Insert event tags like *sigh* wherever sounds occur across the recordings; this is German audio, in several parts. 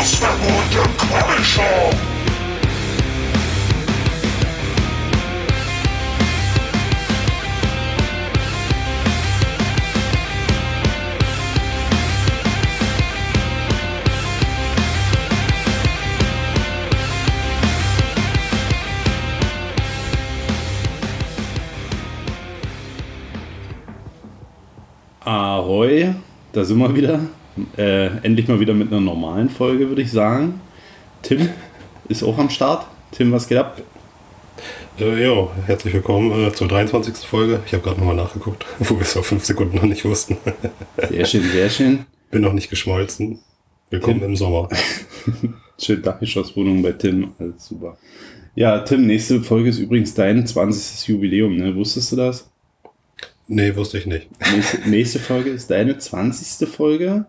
Ja. Hausverbot im Comic Shop. Ahoi, da sind wir wieder. Äh, endlich mal wieder mit einer normalen Folge, würde ich sagen. Tim ist auch am Start. Tim, was geht ab? Äh, ja, herzlich willkommen äh, zur 23. Folge. Ich habe gerade nochmal nachgeguckt, *laughs* wo wir es vor fünf Sekunden noch nicht wussten. Sehr schön, sehr schön. Bin noch nicht geschmolzen. Willkommen Tim. im Sommer. *laughs* Schön Dachgeschosswohnung bei Tim, alles super. Ja, Tim, nächste Folge ist übrigens dein 20. Jubiläum, ne? Wusstest du das? Nee, wusste ich nicht. Nächste, nächste Folge ist deine 20. Folge.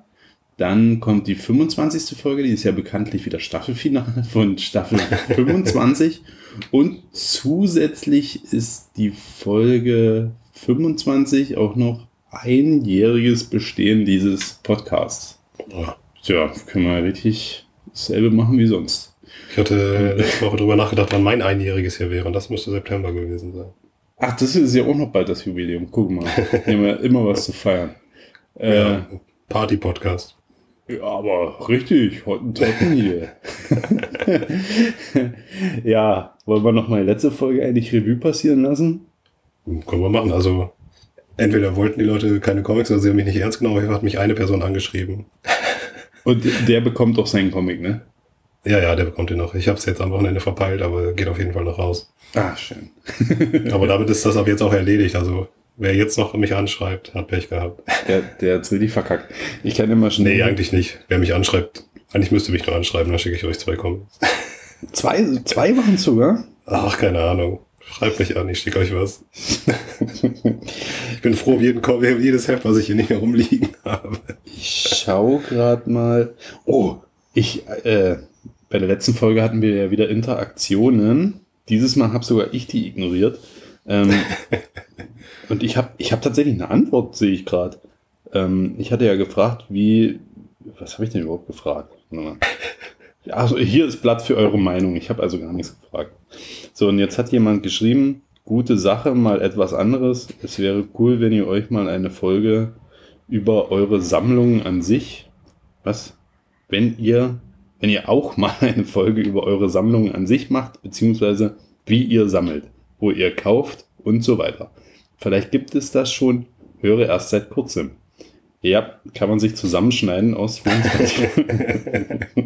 Dann kommt die 25. Folge, die ist ja bekanntlich wieder Staffelfinale von Staffel *laughs* 25. Und zusätzlich ist die Folge 25 auch noch einjähriges Bestehen dieses Podcasts. Ja. Tja, können wir richtig dasselbe machen wie sonst. Ich hatte letzte Woche drüber nachgedacht, wann mein Einjähriges hier wäre. Und das müsste September gewesen sein. Ach, das ist ja auch noch bald das Jubiläum. Guck mal. Wir haben ja immer was zu feiern. Äh, Ja, Party-Podcast. Ja, aber richtig, Hottentotten hier. *laughs* ja, wollen wir noch mal die letzte Folge eigentlich Revue passieren lassen? Können wir machen. Also, entweder wollten die Leute keine Comics oder sie haben mich nicht ernst genommen. Fall hat mich eine Person angeschrieben. *laughs* Und der bekommt auch seinen Comic, ne? Ja, ja, der bekommt den noch. Ich habe es jetzt am Wochenende verpeilt, aber geht auf jeden Fall noch raus. Ah, schön. Aber damit ist das ab jetzt auch erledigt. Also, wer jetzt noch mich anschreibt, hat Pech gehabt. Der, der hat's richtig verkackt. Ich kann immer schnell. Nee, eigentlich nicht. Wer mich anschreibt, eigentlich müsste mich nur anschreiben, dann schicke ich euch zwei Comics. Zwei, zwei waren sogar. Ach, keine Ahnung. Schreibt mich an, ich schicke euch was. ich bin froh, um jeden, jedes Heft, was ich hier nicht mehr rumliegen habe. Ich schau grad mal. Oh, ich, äh, bei der letzten Folge hatten wir ja wieder Interaktionen. Dieses Mal habe sogar ich die ignoriert. Ähm, *laughs* und ich habe ich hab tatsächlich eine Antwort, sehe ich gerade. Ähm, ich hatte ja gefragt, wie. Was habe ich denn überhaupt gefragt? Also hier ist Blatt für eure Meinung. Ich habe also gar nichts gefragt. So, und jetzt hat jemand geschrieben, gute Sache, mal etwas anderes. Es wäre cool, wenn ihr euch mal eine Folge über eure Sammlungen an sich, was, wenn ihr, wenn ihr auch *laughs* mal eine Folge über eure Sammlungen an sich macht, beziehungsweise wie ihr sammelt, wo ihr kauft und so weiter. Vielleicht gibt es das schon, höre erst seit kurzem. Ja, kann man sich zusammenschneiden aus 24. *laughs*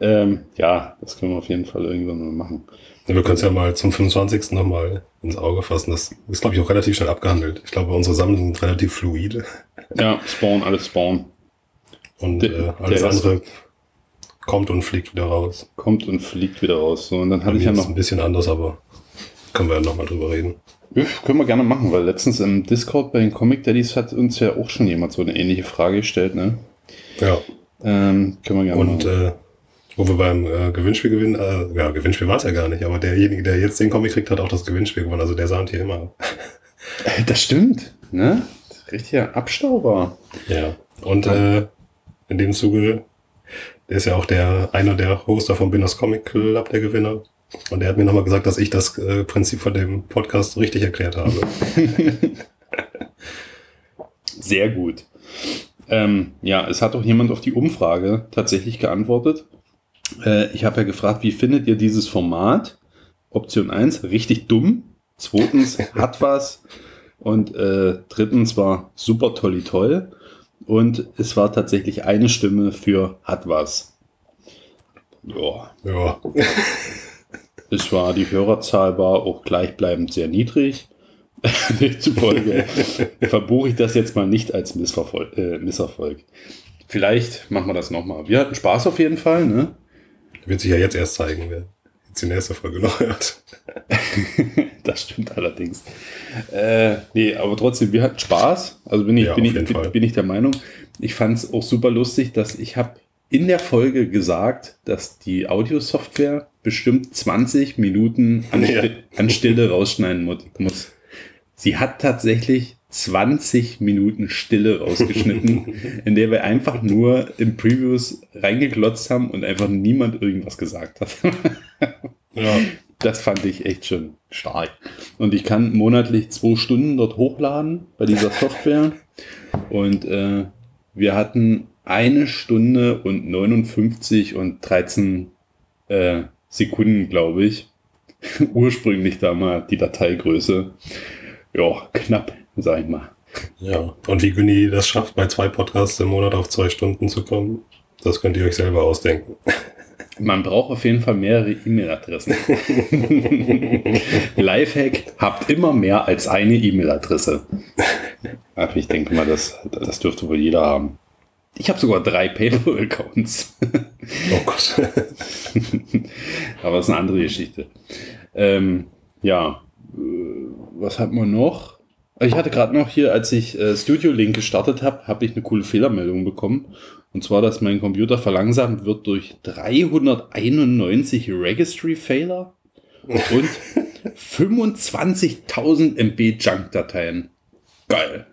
ähm, ja, das können wir auf jeden Fall irgendwann mal machen. Wir können es ja mal zum 25. nochmal ins Auge fassen. Das ist, glaube ich, auch relativ schnell abgehandelt. Ich glaube, unsere Sammlungen sind relativ fluide. Ja, Spawn, alles Spawn. Und Der- äh, alles andere kommt und fliegt wieder raus. Kommt und fliegt wieder raus. So, und dann hatte ich ja ist noch es ein bisschen anders, aber können wir ja nochmal drüber reden. Ja, können wir gerne machen, weil letztens im Discord bei den Comic Daddies hat uns ja auch schon jemand so eine ähnliche Frage gestellt, ne? Ja. Ähm, können wir gerne Und machen. äh, wo wir beim äh, Gewinnspiel gewinnen, äh, ja, Gewinnspiel war es ja gar nicht, aber derjenige, der jetzt den Comic kriegt, hat auch das Gewinnspiel gewonnen. Also der sahnt hier immer. Äh, das stimmt, ne? Richtiger Abstauber. Ja. Und äh, in dem Zuge, der ist ja auch der einer der Hoster vom Binners Comic Club, der Gewinner. Und der hat mir nochmal gesagt, dass ich das äh, Prinzip von dem Podcast richtig erklärt habe. *laughs* Sehr gut. Ähm, ja, es hat auch jemand auf die Umfrage tatsächlich geantwortet. Äh, ich habe ja gefragt, wie findet ihr dieses Format? Option 1, richtig dumm. Zweitens, *laughs* hat was. Und äh, drittens war super tolli toll. Und es war tatsächlich eine Stimme für hat was. Ja, ja. *laughs* es war, die Hörerzahl war auch gleichbleibend sehr niedrig. *laughs* Demzufolge *laughs* verbuche ich das jetzt mal nicht als Missverfol äh, Misserfolg. Vielleicht machen wir das nochmal. Wir hatten Spaß auf jeden Fall, ne? Wird sich ja jetzt erst zeigen, wer jetzt die nächste Folge noch hört. *laughs* das stimmt allerdings. Äh, nee, aber trotzdem, wir hatten Spaß. Also bin ich, Ja, bin, ich, bin, bin ich der Meinung. Ich fand es auch super lustig, dass ich habe in der Folge gesagt, dass die Audiosoftware bestimmt 20 Minuten an, Ja. An Stille rausschneiden mu- muss. Sie hat tatsächlich 20 Minuten Stille rausgeschnitten, *laughs* in der wir einfach nur in Previews reingeglotzt haben und einfach niemand irgendwas gesagt hat. *laughs* Ja. Das fand ich echt schon stark. Und ich kann monatlich zwei Stunden dort hochladen bei dieser *laughs* Software. Und äh, wir hatten eine Stunde und 59 und 13 äh, Sekunden, glaube ich. *laughs* Ursprünglich da mal die Dateigröße. Ja, knapp, sag ich mal. Ja. Und wie Günni das schafft, bei zwei Podcasts im Monat auf zwei Stunden zu kommen, das könnt ihr euch selber ausdenken. Man braucht auf jeden Fall mehrere E-Mail-Adressen. *laughs* Lifehack, habt immer mehr als eine E-Mail-Adresse. Aber ich denke mal, das, das dürfte wohl jeder haben. Ich habe sogar drei PayPal-Accounts. Oh Gott. *laughs* Aber das ist eine andere Geschichte. Ähm, ja, äh, was hat man noch? Ich hatte gerade noch hier, als ich äh, Studio Link gestartet habe, habe ich eine coole Fehlermeldung bekommen. Und zwar, dass mein Computer verlangsamt wird durch 391 Registry Fehler und 25.000 MB Junk-Dateien. Geil.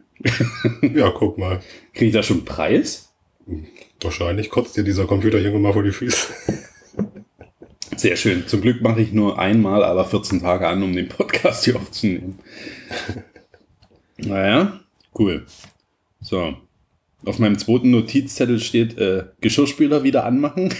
Ja, guck mal. Kriege ich da schon einen Preis? Wahrscheinlich kotzt dir dieser Computer irgendwann mal vor die Füße. Sehr schön. Zum Glück mache ich nur einmal alle 14 Tage an, um den Podcast hier aufzunehmen. naja, cool. So. Auf meinem zweiten Notizzettel steht äh, Geschirrspüler wieder anmachen.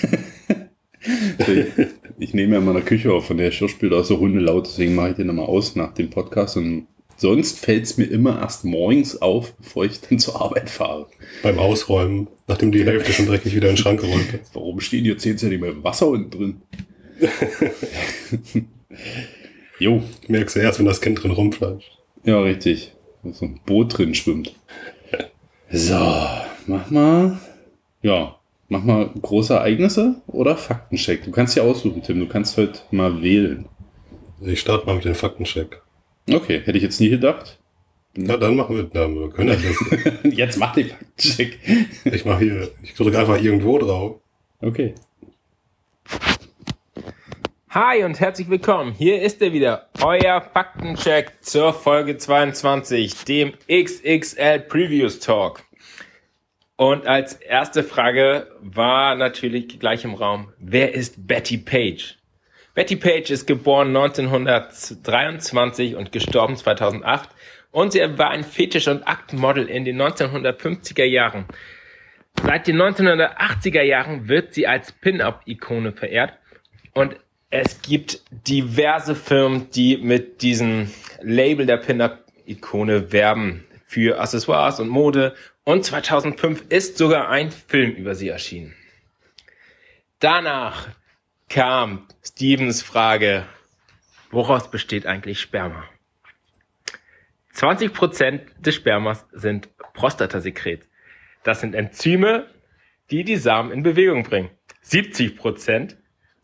ich, *laughs* ich nehme ja in meiner Küche auf, von der Geschirrspüler so hundelaut, deswegen mache ich den nochmal aus nach dem Podcast und sonst fällt es mir immer erst morgens auf, bevor ich dann zur Arbeit fahre. Beim Ausräumen, nachdem die Hälfte schon dreckig wieder in den Schrank geräumt ist. Warum stehen hier 10 cm Wasser unten drin? *laughs* jo, Merkst du erst, wenn das Kind drin rumflatscht. ja, richtig. Wo so ein Boot drin schwimmt. So, mach mal. Ja, mach mal große Ereignisse oder Faktencheck. Du kannst ja aussuchen, Tim. Du kannst heute mal wählen. Ich starte mal mit dem Faktencheck. Okay, hätte ich jetzt nie gedacht. Na, dann machen wir, na, wir können das. *laughs* Jetzt mach den Faktencheck. Ich mache hier, ich drücke einfach irgendwo drauf. Okay. Hi und herzlich willkommen. Hier ist er wieder, euer Faktencheck zur Folge 22, dem XXL Previews Talk. Und als erste Frage war natürlich gleich im Raum, wer ist Betty Page? Betty Page ist geboren 1923 und gestorben 2008 und sie war ein Fetisch- und Aktmodel in den 1950er Jahren. Seit den 1980er Jahren wird sie als Pin-Up-Ikone verehrt und es gibt diverse Firmen, die mit diesem Label der Pin-Up-Ikone werben für Accessoires und Mode und 2005 ist sogar ein Film über sie erschienen. Danach kam Stevens Frage, woraus besteht eigentlich Sperma? 20% des Spermas sind Prostatasekret. Das sind Enzyme, die die Samen in Bewegung bringen. 70%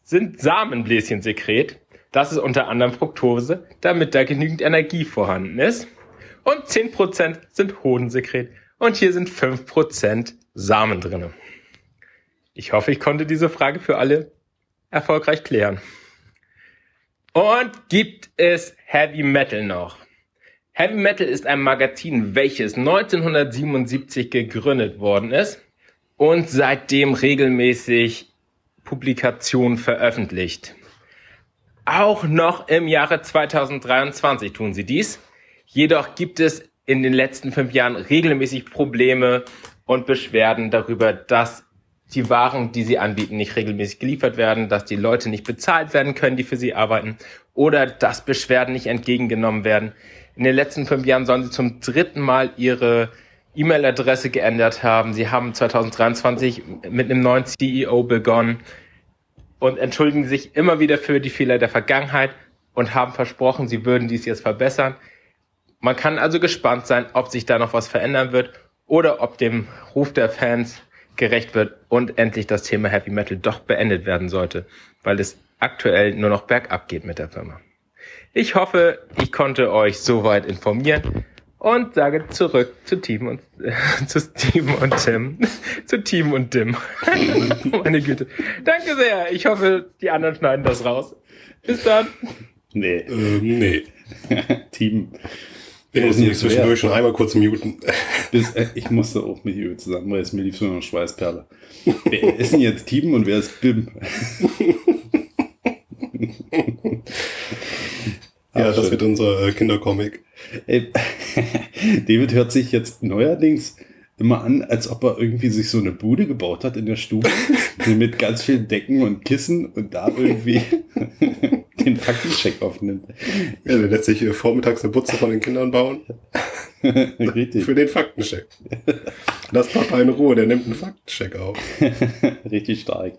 sind Samenbläschensekret. Das ist unter anderem Fructose, damit da genügend Energie vorhanden ist. Und 10% sind Hodensekret. Und hier sind 5% Samen drinne. Ich hoffe, ich konnte diese Frage für alle erfolgreich klären. Und gibt es Heavy Metal noch? Heavy Metal ist ein Magazin, welches 1977 gegründet worden ist und seitdem regelmäßig Publikationen veröffentlicht. Auch noch im Jahre 2023 tun sie dies. Jedoch gibt es in den letzten fünf Jahren regelmäßig Probleme und Beschwerden darüber, dass die Waren, die sie anbieten, nicht regelmäßig geliefert werden, dass die Leute nicht bezahlt werden können, die für sie arbeiten, oder dass Beschwerden nicht entgegengenommen werden. In den letzten fünf Jahren sollen sie zum dritten Mal ihre E-Mail-Adresse geändert haben. Sie haben 2023 mit einem neuen CEO begonnen und entschuldigen sich immer wieder für die Fehler der Vergangenheit und haben versprochen, sie würden dies jetzt verbessern. Man kann also gespannt sein, ob sich da noch was verändern wird oder ob dem Ruf der Fans gerecht wird und endlich das Thema Heavy Metal doch beendet werden sollte, weil es aktuell nur noch bergab geht mit der Firma. Ich hoffe, ich konnte euch soweit informieren und sage zurück zu Team und äh, *laughs* zu Steven und Tim. zu Team und Tim. *laughs* Meine Güte. Danke sehr. Ich hoffe, die anderen schneiden das raus. Bis dann. Nee. Ähm, nee. *laughs* Team. Ich muss hier zwischendurch schon einmal kurz muten. *laughs* Bis, äh, ich musste auch mit ihr zusammen, weil es mir lief so eine Schweißperle. Wer *laughs* ist denn jetzt Team und wer ist Bim? *laughs* Ja, das schön. wird unser äh, Kindercomic. Ey, David hört sich jetzt neuerdings immer an, als ob er irgendwie sich so eine Bude gebaut hat in der Stube mit ganz vielen Decken und Kissen und da irgendwie den Faktencheck aufnimmt. Ja, der lässt sich äh, vormittags eine Butze von den Kindern bauen. *laughs* Richtig, Für den Faktencheck. Lass Papa in Ruhe, der nimmt einen Faktencheck auf. *laughs* richtig stark.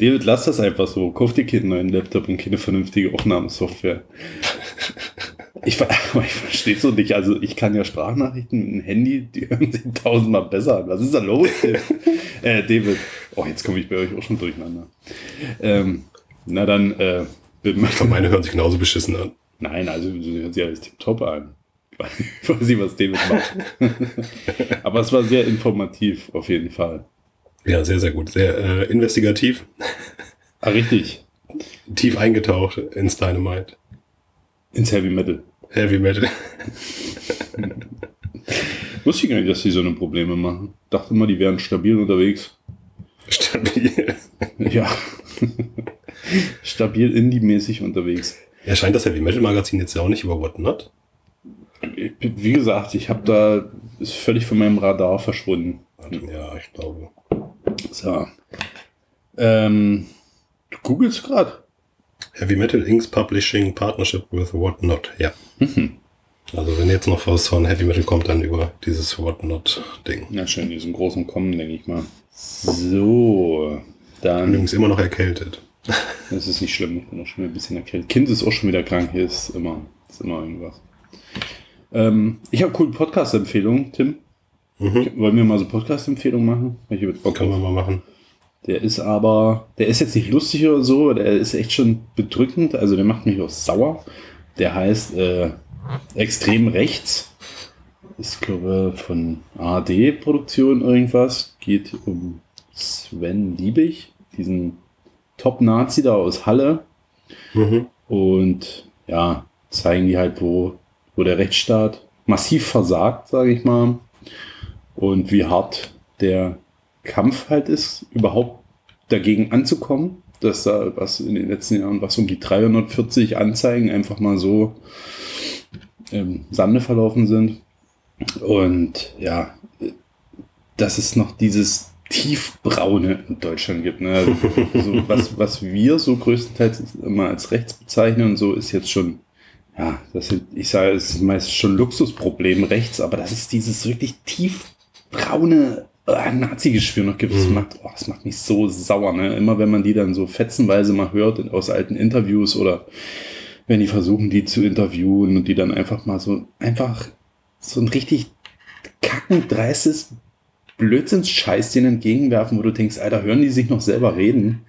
David, lass das einfach so. Kauf dir keinen neuen Laptop und keine vernünftige Aufnahmesoftware. Ich, *laughs* ich verstehe es so nicht. Also ich kann ja Sprachnachrichten mit einem Handy, die hören sich tausendmal besser an. Was ist da los? David? äh, David. Oh, jetzt komme ich bei euch auch schon durcheinander. Ähm, na dann, äh, *laughs* meine hören sich genauso beschissen an. Nein, also sie hört sich alles top an. Ich *laughs* weiß nicht, was David macht. *laughs* Aber es war sehr informativ, auf jeden Fall. Ja, sehr, sehr gut. Sehr äh, investigativ. Ah, richtig. Tief eingetaucht ins Dynamite. Ins Heavy Metal. Heavy Metal. Wusste ich gar nicht, dass die so eine Probleme machen. Dachte immer, die wären stabil unterwegs. Stabil. Ja. *laughs* stabil indie-mäßig unterwegs. Erscheint scheint das Heavy Metal Magazin jetzt ja auch nicht über Whatnot. Wie gesagt, ich habe da, ist völlig von meinem Radar verschwunden. Ja, ich glaube. So. Ähm, du googelst gerade. Heavy Metal Inc. Publishing Partnership with Whatnot. Ja. Also wenn jetzt noch was von Heavy Metal kommt, dann über dieses Whatnot-Ding. Ja, schön, die sind groß und kommen, denke ich mal. So, dann. Übrigens immer noch erkältet. *laughs* Das ist nicht schlimm, ich bin auch schon wieder ein bisschen erkältet. Kind ist auch schon wieder krank, hier ist immer, ist immer irgendwas. Ähm, ich habe coole Podcast-Empfehlungen, Tim. Wollen wir mal so Podcast-Empfehlungen machen? Hab jetzt Bock Können wir mal machen. Der ist aber, der ist jetzt nicht lustig oder so, der ist echt schon bedrückend, also der macht mich auch sauer. Der heißt äh, Extrem Rechts. Ist, glaube von ARD-Produktion irgendwas. Geht um Sven Liebig, diesen Top-Nazi da aus Halle. Mhm. Und ja, zeigen die halt, wo, wo der Rechtsstaat massiv versagt, sage ich mal. Und wie hart der Kampf halt ist, überhaupt dagegen anzukommen. Dass da was in den letzten Jahren, was um die 340 Anzeigen einfach mal so im Sande verlaufen sind. Und ja, dass es noch dieses Tiefbraune in Deutschland gibt. Ne? Also, so, was, was wir so größtenteils immer als rechts bezeichnen und so, ist jetzt schon, ja, das sind, ich sage, es ist meist schon Luxusproblem rechts, aber das ist dieses wirklich tiefbraune äh, Nazi-Geschwür noch gibt. Das, macht, oh, das macht mich so sauer. Ne? Immer wenn man die dann so fetzenweise mal hört aus alten Interviews oder wenn die versuchen, die zu interviewen und die dann einfach mal so, einfach so ein richtig kackendreistes Blödsinnsscheiß denen entgegenwerfen, wo du denkst, Alter, hören die sich noch selber reden?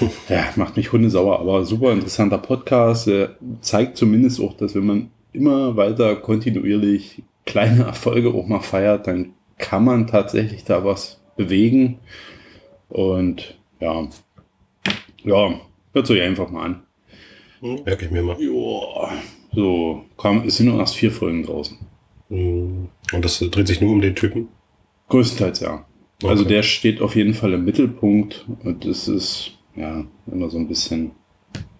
*laughs* Ja, macht mich hundesauer, aber super interessanter Podcast. Er zeigt zumindest auch, dass wenn man immer weiter kontinuierlich kleine *laughs* Erfolge auch mal feiert, dann kann man tatsächlich da was bewegen. Und ja, ja, hört euch einfach mal an. Merke ich mir mal. Ja, so, kam, es sind nur erst vier Folgen draußen. Mhm. Und das dreht sich nur um den Typen. Größtenteils ja. Also Okay. der steht auf jeden Fall im Mittelpunkt und es ist ja immer so ein bisschen,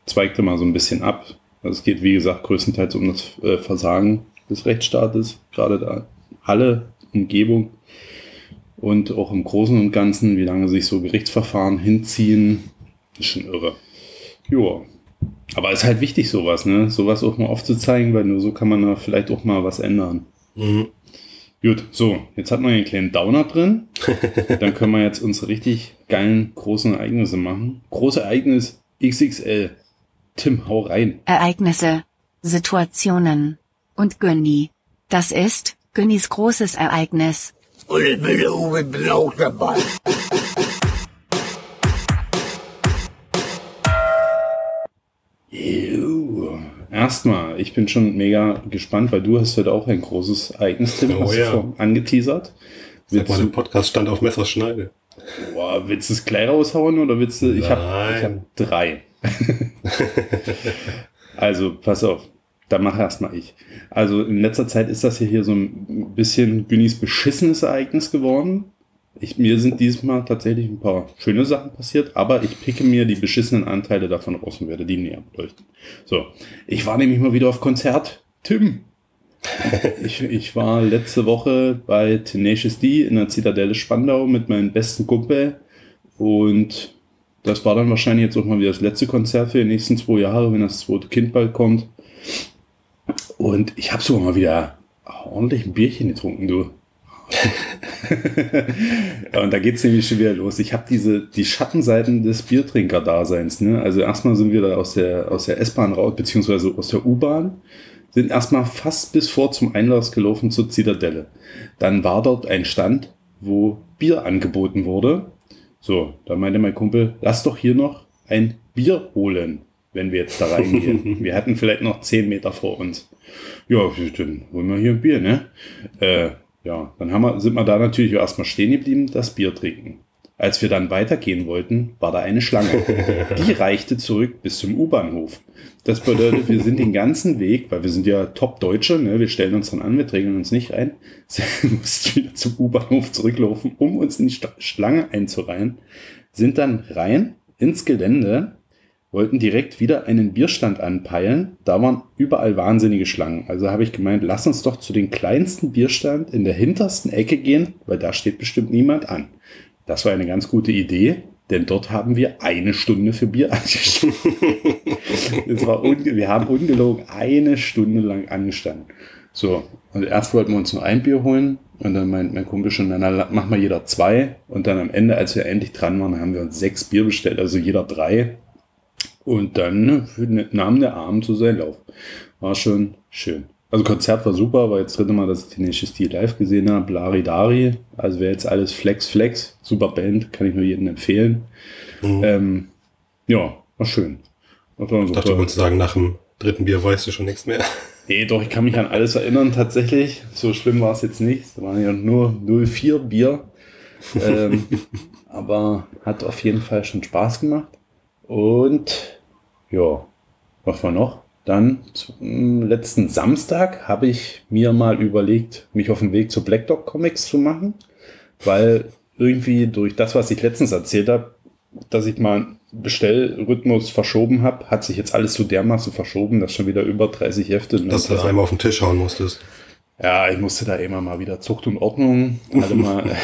zweigt immer so ein bisschen ab. Also es geht wie gesagt größtenteils um das äh, Versagen des Rechtsstaates, gerade da Halle, Umgebung und auch im Großen und Ganzen, wie lange sich so Gerichtsverfahren hinziehen, ist schon irre. Ja. Aber ist halt wichtig sowas, ne? Sowas auch mal aufzuzeigen, weil nur so kann man da vielleicht auch mal was ändern. Mhm. Gut, so, jetzt hat man einen kleinen Downer drin. *laughs* Dann können wir jetzt unsere richtig geilen großen Ereignisse machen. Große Ereignis XXL. Tim, hau rein. Ereignisse, Situationen und Günni. Das ist Günnis großes Ereignis. Und ich bin der Uwe, bin auch dabei. Ew. Erstmal, ich bin schon mega gespannt, weil du hast heute auch ein großes Ereignis, Tim, Oh hast ja. angeteasert. Sag Willst mal, du, der Podcast stand auf Messerschneide. boah, willst du es gleich raushauen oder willst du, ich habe hab drei. *laughs* also, pass auf. dann mach erstmal ich. Also in letzter Zeit ist das ja hier so ein bisschen Günnis beschissenes Ereignis geworden. Ich, mir sind diesmal tatsächlich ein paar schöne Sachen passiert, aber ich picke mir die beschissenen Anteile davon raus und werde die näher beleuchten. So, ich war nämlich mal wieder auf Konzert. Tim. *laughs* ich, ich war letzte Woche bei Tenacious D in der Zitadelle Spandau mit meinem besten Kumpel und das war dann wahrscheinlich jetzt auch mal wieder das letzte Konzert für die nächsten zwei Jahre, wenn das zweite Kind bald kommt. Und ich habe sogar mal wieder ordentlich ein Bierchen getrunken, du. *laughs* und da geht's nämlich schon wieder los. Ich habe diese die Schattenseiten des Biertrinker-Daseins. Ne? Also erstmal sind wir da aus der aus der S-Bahn raus, beziehungsweise aus der U-Bahn, sind erstmal fast bis vor zum Einlass gelaufen zur Zitadelle. Dann war dort ein Stand, wo Bier angeboten wurde. So, da meinte mein Kumpel, lass doch hier noch ein Bier holen, wenn wir jetzt da reingehen. *laughs* wir hatten vielleicht noch zehn Meter vor uns. Ja, dann holen wir hier ein Bier, ne? Äh, ja, dann haben wir, sind wir da natürlich erstmal stehen geblieben, das Bier trinken. Als wir dann weitergehen wollten, war da eine Schlange. Die *laughs* reichte zurück bis zum U-Bahnhof. Das bedeutet, wir sind den ganzen Weg, weil wir sind ja Top-Deutsche, ne, wir stellen uns dann an, wir drängen uns nicht ein, *laughs* mussten wieder zum U-Bahnhof zurücklaufen, um uns in die Schlange einzureihen, sind dann rein ins Gelände, wollten direkt wieder einen Bierstand anpeilen. Da waren überall wahnsinnige Schlangen. Also habe ich gemeint, lass uns doch zu den kleinsten Bierstand in der hintersten Ecke gehen, weil da steht bestimmt niemand an. Das war eine ganz gute Idee, denn dort haben wir eine Stunde für Bier *laughs* angestanden. war wir haben ungelogen eine Stunde lang angestanden. So, und erst wollten wir uns nur ein Bier holen und dann meint mein Kumpel schon, dann mach mal jeder zwei. Und dann am Ende, als wir endlich dran waren, haben wir uns sechs Bier bestellt, also jeder drei. Und dann nahm der Abend so seinen Lauf. War schon schön. Also Konzert war super, war jetzt dritte Mal, dass ich nächsten Stil live gesehen habe. Blari Dari, also wäre jetzt alles Flex Flex, super Band, kann ich nur jedem empfehlen. Mhm. Ähm, ja, war schön. War ich dachte, du wolltest sagen, nach dem dritten Bier weißt du schon nichts mehr. *laughs* Nee, doch, ich kann mich an alles erinnern tatsächlich. So schlimm war es jetzt nicht. Es waren ja nur 04 Bier. ähm, *laughs* aber hat auf jeden Fall schon Spaß gemacht. Und ja, was war noch? Dann zum letzten Samstag habe ich mir mal überlegt, mich auf den Weg zu Black Dog Comics zu machen, weil irgendwie durch das, was ich letztens erzählt habe, dass ich mal Bestellrhythmus verschoben habe, hat sich jetzt alles so dermaßen verschoben, dass schon wieder über 30 Hefte. Dass du das einmal auf den Tisch hauen musstest. Ja, ich musste da immer mal wieder Zucht und Ordnung alle *laughs* mal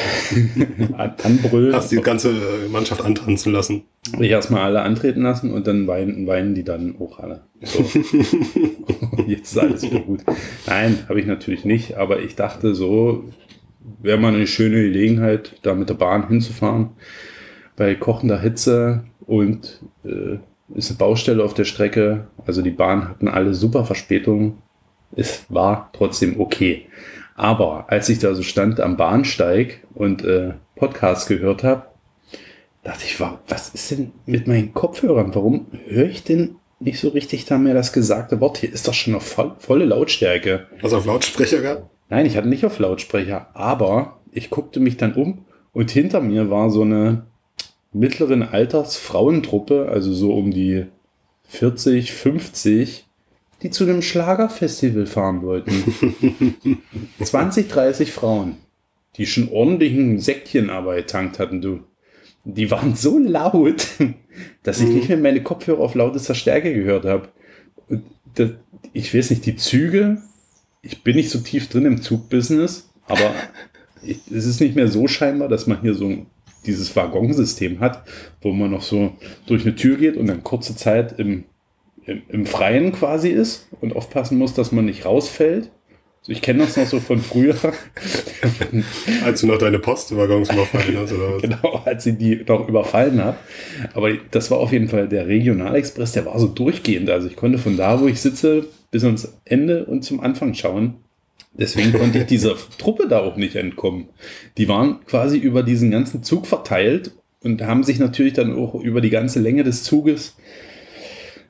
anbrüllen. Hast die ganze Mannschaft antanzen lassen? Ich erstmal alle antreten lassen und dann weinen, weinen die dann auch alle. So. *laughs* Jetzt ist alles wieder gut. Nein, habe ich natürlich nicht, aber ich dachte so, wäre mal eine schöne Gelegenheit, da mit der Bahn hinzufahren. Bei kochender Hitze und äh, ist eine Baustelle auf der Strecke. Also die Bahn hatten alle super Verspätungen es war trotzdem okay. Aber als ich da so stand am Bahnsteig und äh, Podcast gehört habe, dachte ich, was ist denn mit meinen Kopfhörern? Warum höre ich denn nicht so richtig da mehr das gesagte Wort? Hier ist doch schon noch voll, volle Lautstärke. Was auf Lautsprecher gehabt? Nein, ich hatte nicht auf Lautsprecher, aber ich guckte mich dann um und hinter mir war so eine mittleren Alters Frauentruppe, also so um die 40, 50, die zu einem Schlagerfestival fahren wollten. *laughs* 20, 30 Frauen, die schon ordentlichen Säckchenarbeit tankt hatten, du. Die waren so laut, *laughs* dass ich mhm. nicht mehr meine Kopfhörer auf lautester Stärke gehört habe. ich weiß nicht, die Züge, ich bin nicht so tief drin im Zugbusiness, aber *laughs* es ist nicht mehr so scheinbar, dass man hier so dieses Waggonsystem hat, wo man noch so durch eine Tür geht und dann kurze Zeit im im, im Freien quasi ist und aufpassen muss, dass man nicht rausfällt. Also ich kenne das noch so von früher. *laughs* als du noch deine Postwaggons überfallen hast, oder was? Genau, als ich die noch überfallen habe. Aber das war auf jeden Fall der Regionalexpress, der war so durchgehend. Also ich konnte von da, wo ich sitze, bis ans Ende und zum Anfang schauen. Deswegen konnte ich dieser *laughs* Truppe da auch nicht entkommen. Die waren quasi über diesen ganzen Zug verteilt und haben sich natürlich dann auch über die ganze Länge des Zuges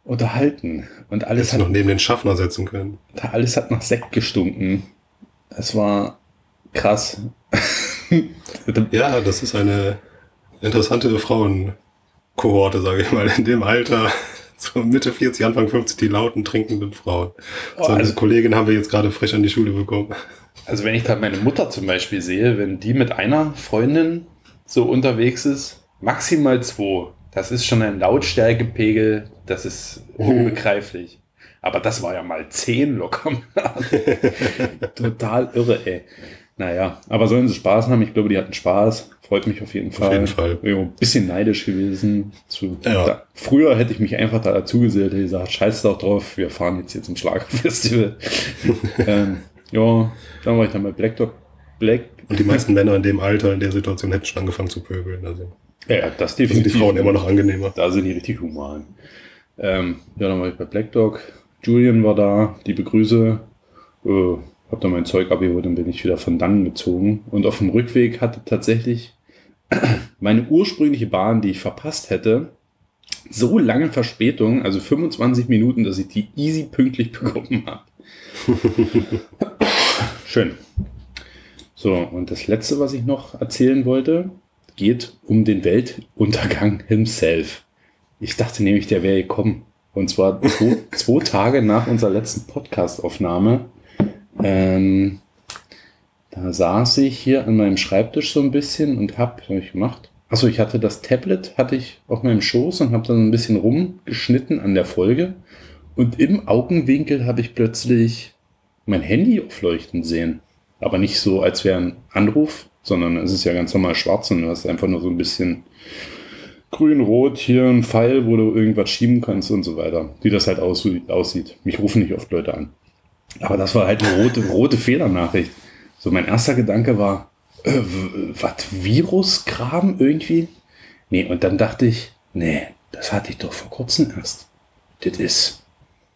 unterhalten. Und alles hat noch neben den Schaffner setzen können. Alles hat nach Sekt gestunken. Es war krass. *laughs* ja, das ist eine interessante Frauenkohorte, sage ich mal. In dem Alter *laughs* so Mitte 40, Anfang 50, die lauten, trinkenden Frauen. Oh, so eine also- Kollegin haben wir jetzt gerade frisch an die Schule bekommen. Also wenn ich da meine Mutter zum Beispiel sehe, wenn die mit einer Freundin so unterwegs ist, maximal zwei, das ist schon ein Lautstärkepegel, das ist *laughs* unbegreiflich. Aber das war ja mal zehn locker. *laughs* Total irre, ey. Naja, aber sollen sie Spaß haben? Ich glaube, die hatten Spaß. Freut mich auf jeden Fall. jeden Fall. Ja, ein bisschen neidisch gewesen. Zu, Ja. da, früher hätte ich mich einfach da dazugesellt, hätte gesagt, scheiß doch drauf, wir fahren jetzt hier zum Schlagerfestival. *laughs* ähm, ja, dann war ich dann bei Black Dog. Black. Und die meisten Männer in dem Alter, in der Situation, hätten schon angefangen zu pöbeln. Also Ja, das da sind die definitiv. Frauen immer noch angenehmer. Da sind die richtig human. Ähm, ja, dann war ich bei Black Dog. Julian war da, die Begrüße. Äh, hab dann mein Zeug abgeholt und bin ich wieder von dann gezogen. Und auf dem Rückweg hatte tatsächlich *clears throat* meine ursprüngliche Bahn, die ich verpasst hätte, so lange Verspätung, also 25 Minuten, dass ich die easy pünktlich *laughs* bekommen habe. *laughs* Schön. So, und das letzte, was ich noch erzählen wollte, geht um den Weltuntergang himself. Ich dachte nämlich, der wäre gekommen. Und zwar zwei, *laughs* zwei Tage nach unserer letzten Podcast-Aufnahme. Ähm, da saß ich hier an meinem Schreibtisch so ein bisschen und hab, was hab ich gemacht? Achso, ich hatte das Tablet, hatte ich auf meinem Schoß und habe dann ein bisschen rumgeschnitten an der Folge. Und im Augenwinkel habe ich plötzlich mein Handy aufleuchten sehen. Aber nicht so, als wäre ein Anruf, sondern es ist ja ganz normal schwarz und du hast einfach nur so ein bisschen grün-rot, hier ein Pfeil, wo du irgendwas schieben kannst und so weiter. Wie das halt aus, aussieht. Mich rufen nicht oft Leute an. Aber das war halt eine rote, *laughs* rote Fehlernachricht. So, mein erster Gedanke war, äh, was, Viruskram irgendwie? Nee, und dann dachte ich, nee, das hatte ich doch vor kurzem erst. Das ist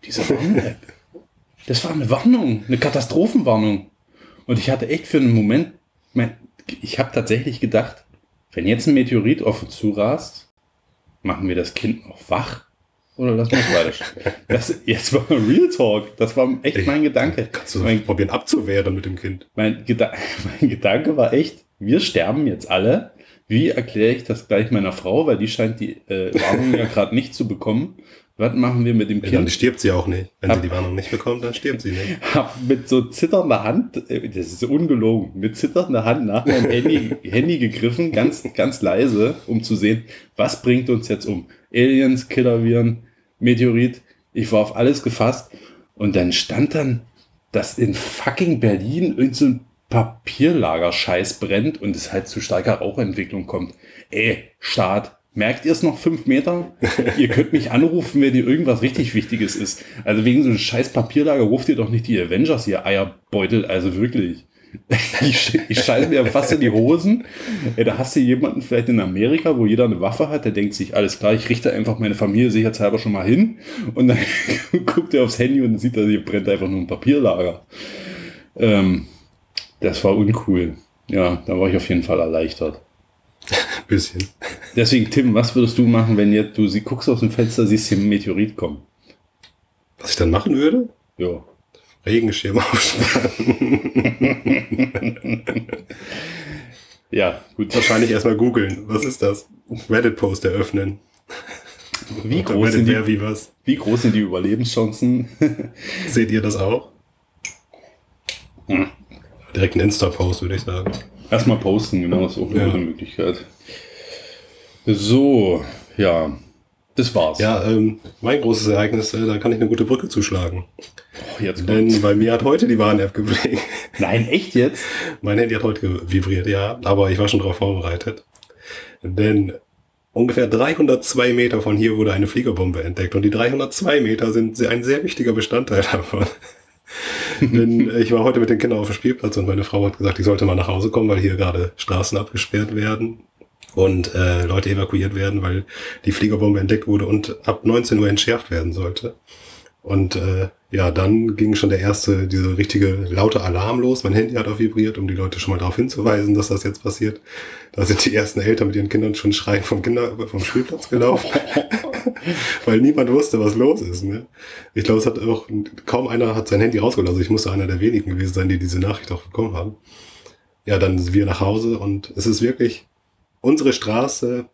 diese Warn-App. *laughs* Das war eine Warnung, eine Katastrophenwarnung. Und ich hatte echt für einen Moment, mein, ich habe tatsächlich gedacht, wenn jetzt ein Meteorit auf uns zurast, machen wir das Kind noch wach oder lassen wir es weiter? Das, jetzt war Real Talk. Das war echt mein Gedanke. Kannst du Mein, probieren abzuwehren mit dem Kind. mein, Geda *laughs* mein Gedanke war echt, wir sterben jetzt alle. Wie erkläre ich das gleich meiner Frau, weil die scheint die äh, Warnung ja *laughs* gerade nicht zu bekommen. Was machen wir mit dem Ja, dann Kind? stirbt sie auch nicht. Wenn Ab- sie die Warnung nicht bekommt, dann stirbt sie nicht. *laughs* Hab mit so zitternder Hand, äh, das ist ungelogen, mit zitternder Hand nach meinem Handy, Handy gegriffen, ganz, ganz leise, um zu sehen, was bringt uns jetzt um. Aliens, Killerviren, Meteorit. Ich war auf alles gefasst. Und dann stand dann, dass in fucking Berlin irgend so ein Papierlager-Scheiß brennt und es halt zu starker Rauchentwicklung kommt. Ey, Staat, merkt ihr es noch fünf Meter? ihr könnt mich anrufen, wenn ihr irgendwas richtig Wichtiges ist. Also wegen so einem scheiß Papierlager ruft ihr doch nicht die Avengers, ihr Eierbeutel, also wirklich. Ich, ich scheiße mir fast in die Hosen. Ey, da hast du jemanden vielleicht in Amerika, wo jeder eine Waffe hat, der denkt sich, alles klar, ich richte einfach meine Familie sicherheitshalber schon mal hin. Und dann *laughs* guckt er aufs Handy und sieht, dass hier brennt einfach nur ein Papierlager. Ähm, das war uncool. Ja, da war ich auf jeden Fall erleichtert. *laughs* Bisschen. Deswegen, Tim, was würdest du machen, wenn jetzt du sie guckst aus dem Fenster, siehst hier ein Meteorit kommen? Was ich dann machen würde? Ja. Regenschirm *laughs* aufspannen. Ja, gut. Wahrscheinlich erstmal googeln. Was ist das? Reddit-Post eröffnen. Wie groß, sind die, wie wie groß sind die Überlebenschancen? *laughs* Seht ihr das auch? Hm. Direkt ein Insta-Post, würde ich sagen. Erstmal posten, genau, ist auch eine Ja. gute Möglichkeit. So, ja, das war's. Ja, ähm, mein großes Ereignis, äh, da kann ich eine gute Brücke zuschlagen. Oh, jetzt kommt's. Denn bei mir hat heute die Warn-App geblinkt. Nein, echt jetzt? Mein Handy hat heute vibriert, ja, aber ich war schon darauf vorbereitet. Denn ungefähr 302 Meter von hier wurde eine Fliegerbombe entdeckt und die 302 Meter sind ein sehr wichtiger Bestandteil *laughs* davon. *laughs* Denn äh, ich war heute mit den Kindern auf dem Spielplatz und meine Frau hat gesagt, ich sollte mal nach Hause kommen, weil hier gerade Straßen abgesperrt werden und äh, Leute evakuiert werden, weil die Fliegerbombe entdeckt wurde und ab 19 Uhr entschärft werden sollte. Und äh, ja, dann ging schon der erste, diese richtige laute Alarm los. Mein Handy hat auch vibriert, um die Leute schon mal darauf hinzuweisen, dass das jetzt passiert. Da sind die ersten Eltern mit ihren Kindern schon schreiend vom Kinder vom Spielplatz gelaufen, *laughs* *laughs* weil niemand wusste, was los ist. Ne? Ich glaube, es hat auch kaum einer hat sein Handy rausgeholt. Also ich musste einer der wenigen gewesen sein, die diese Nachricht auch bekommen haben. Ja, dann sind wir nach Hause und es ist wirklich unsere Straße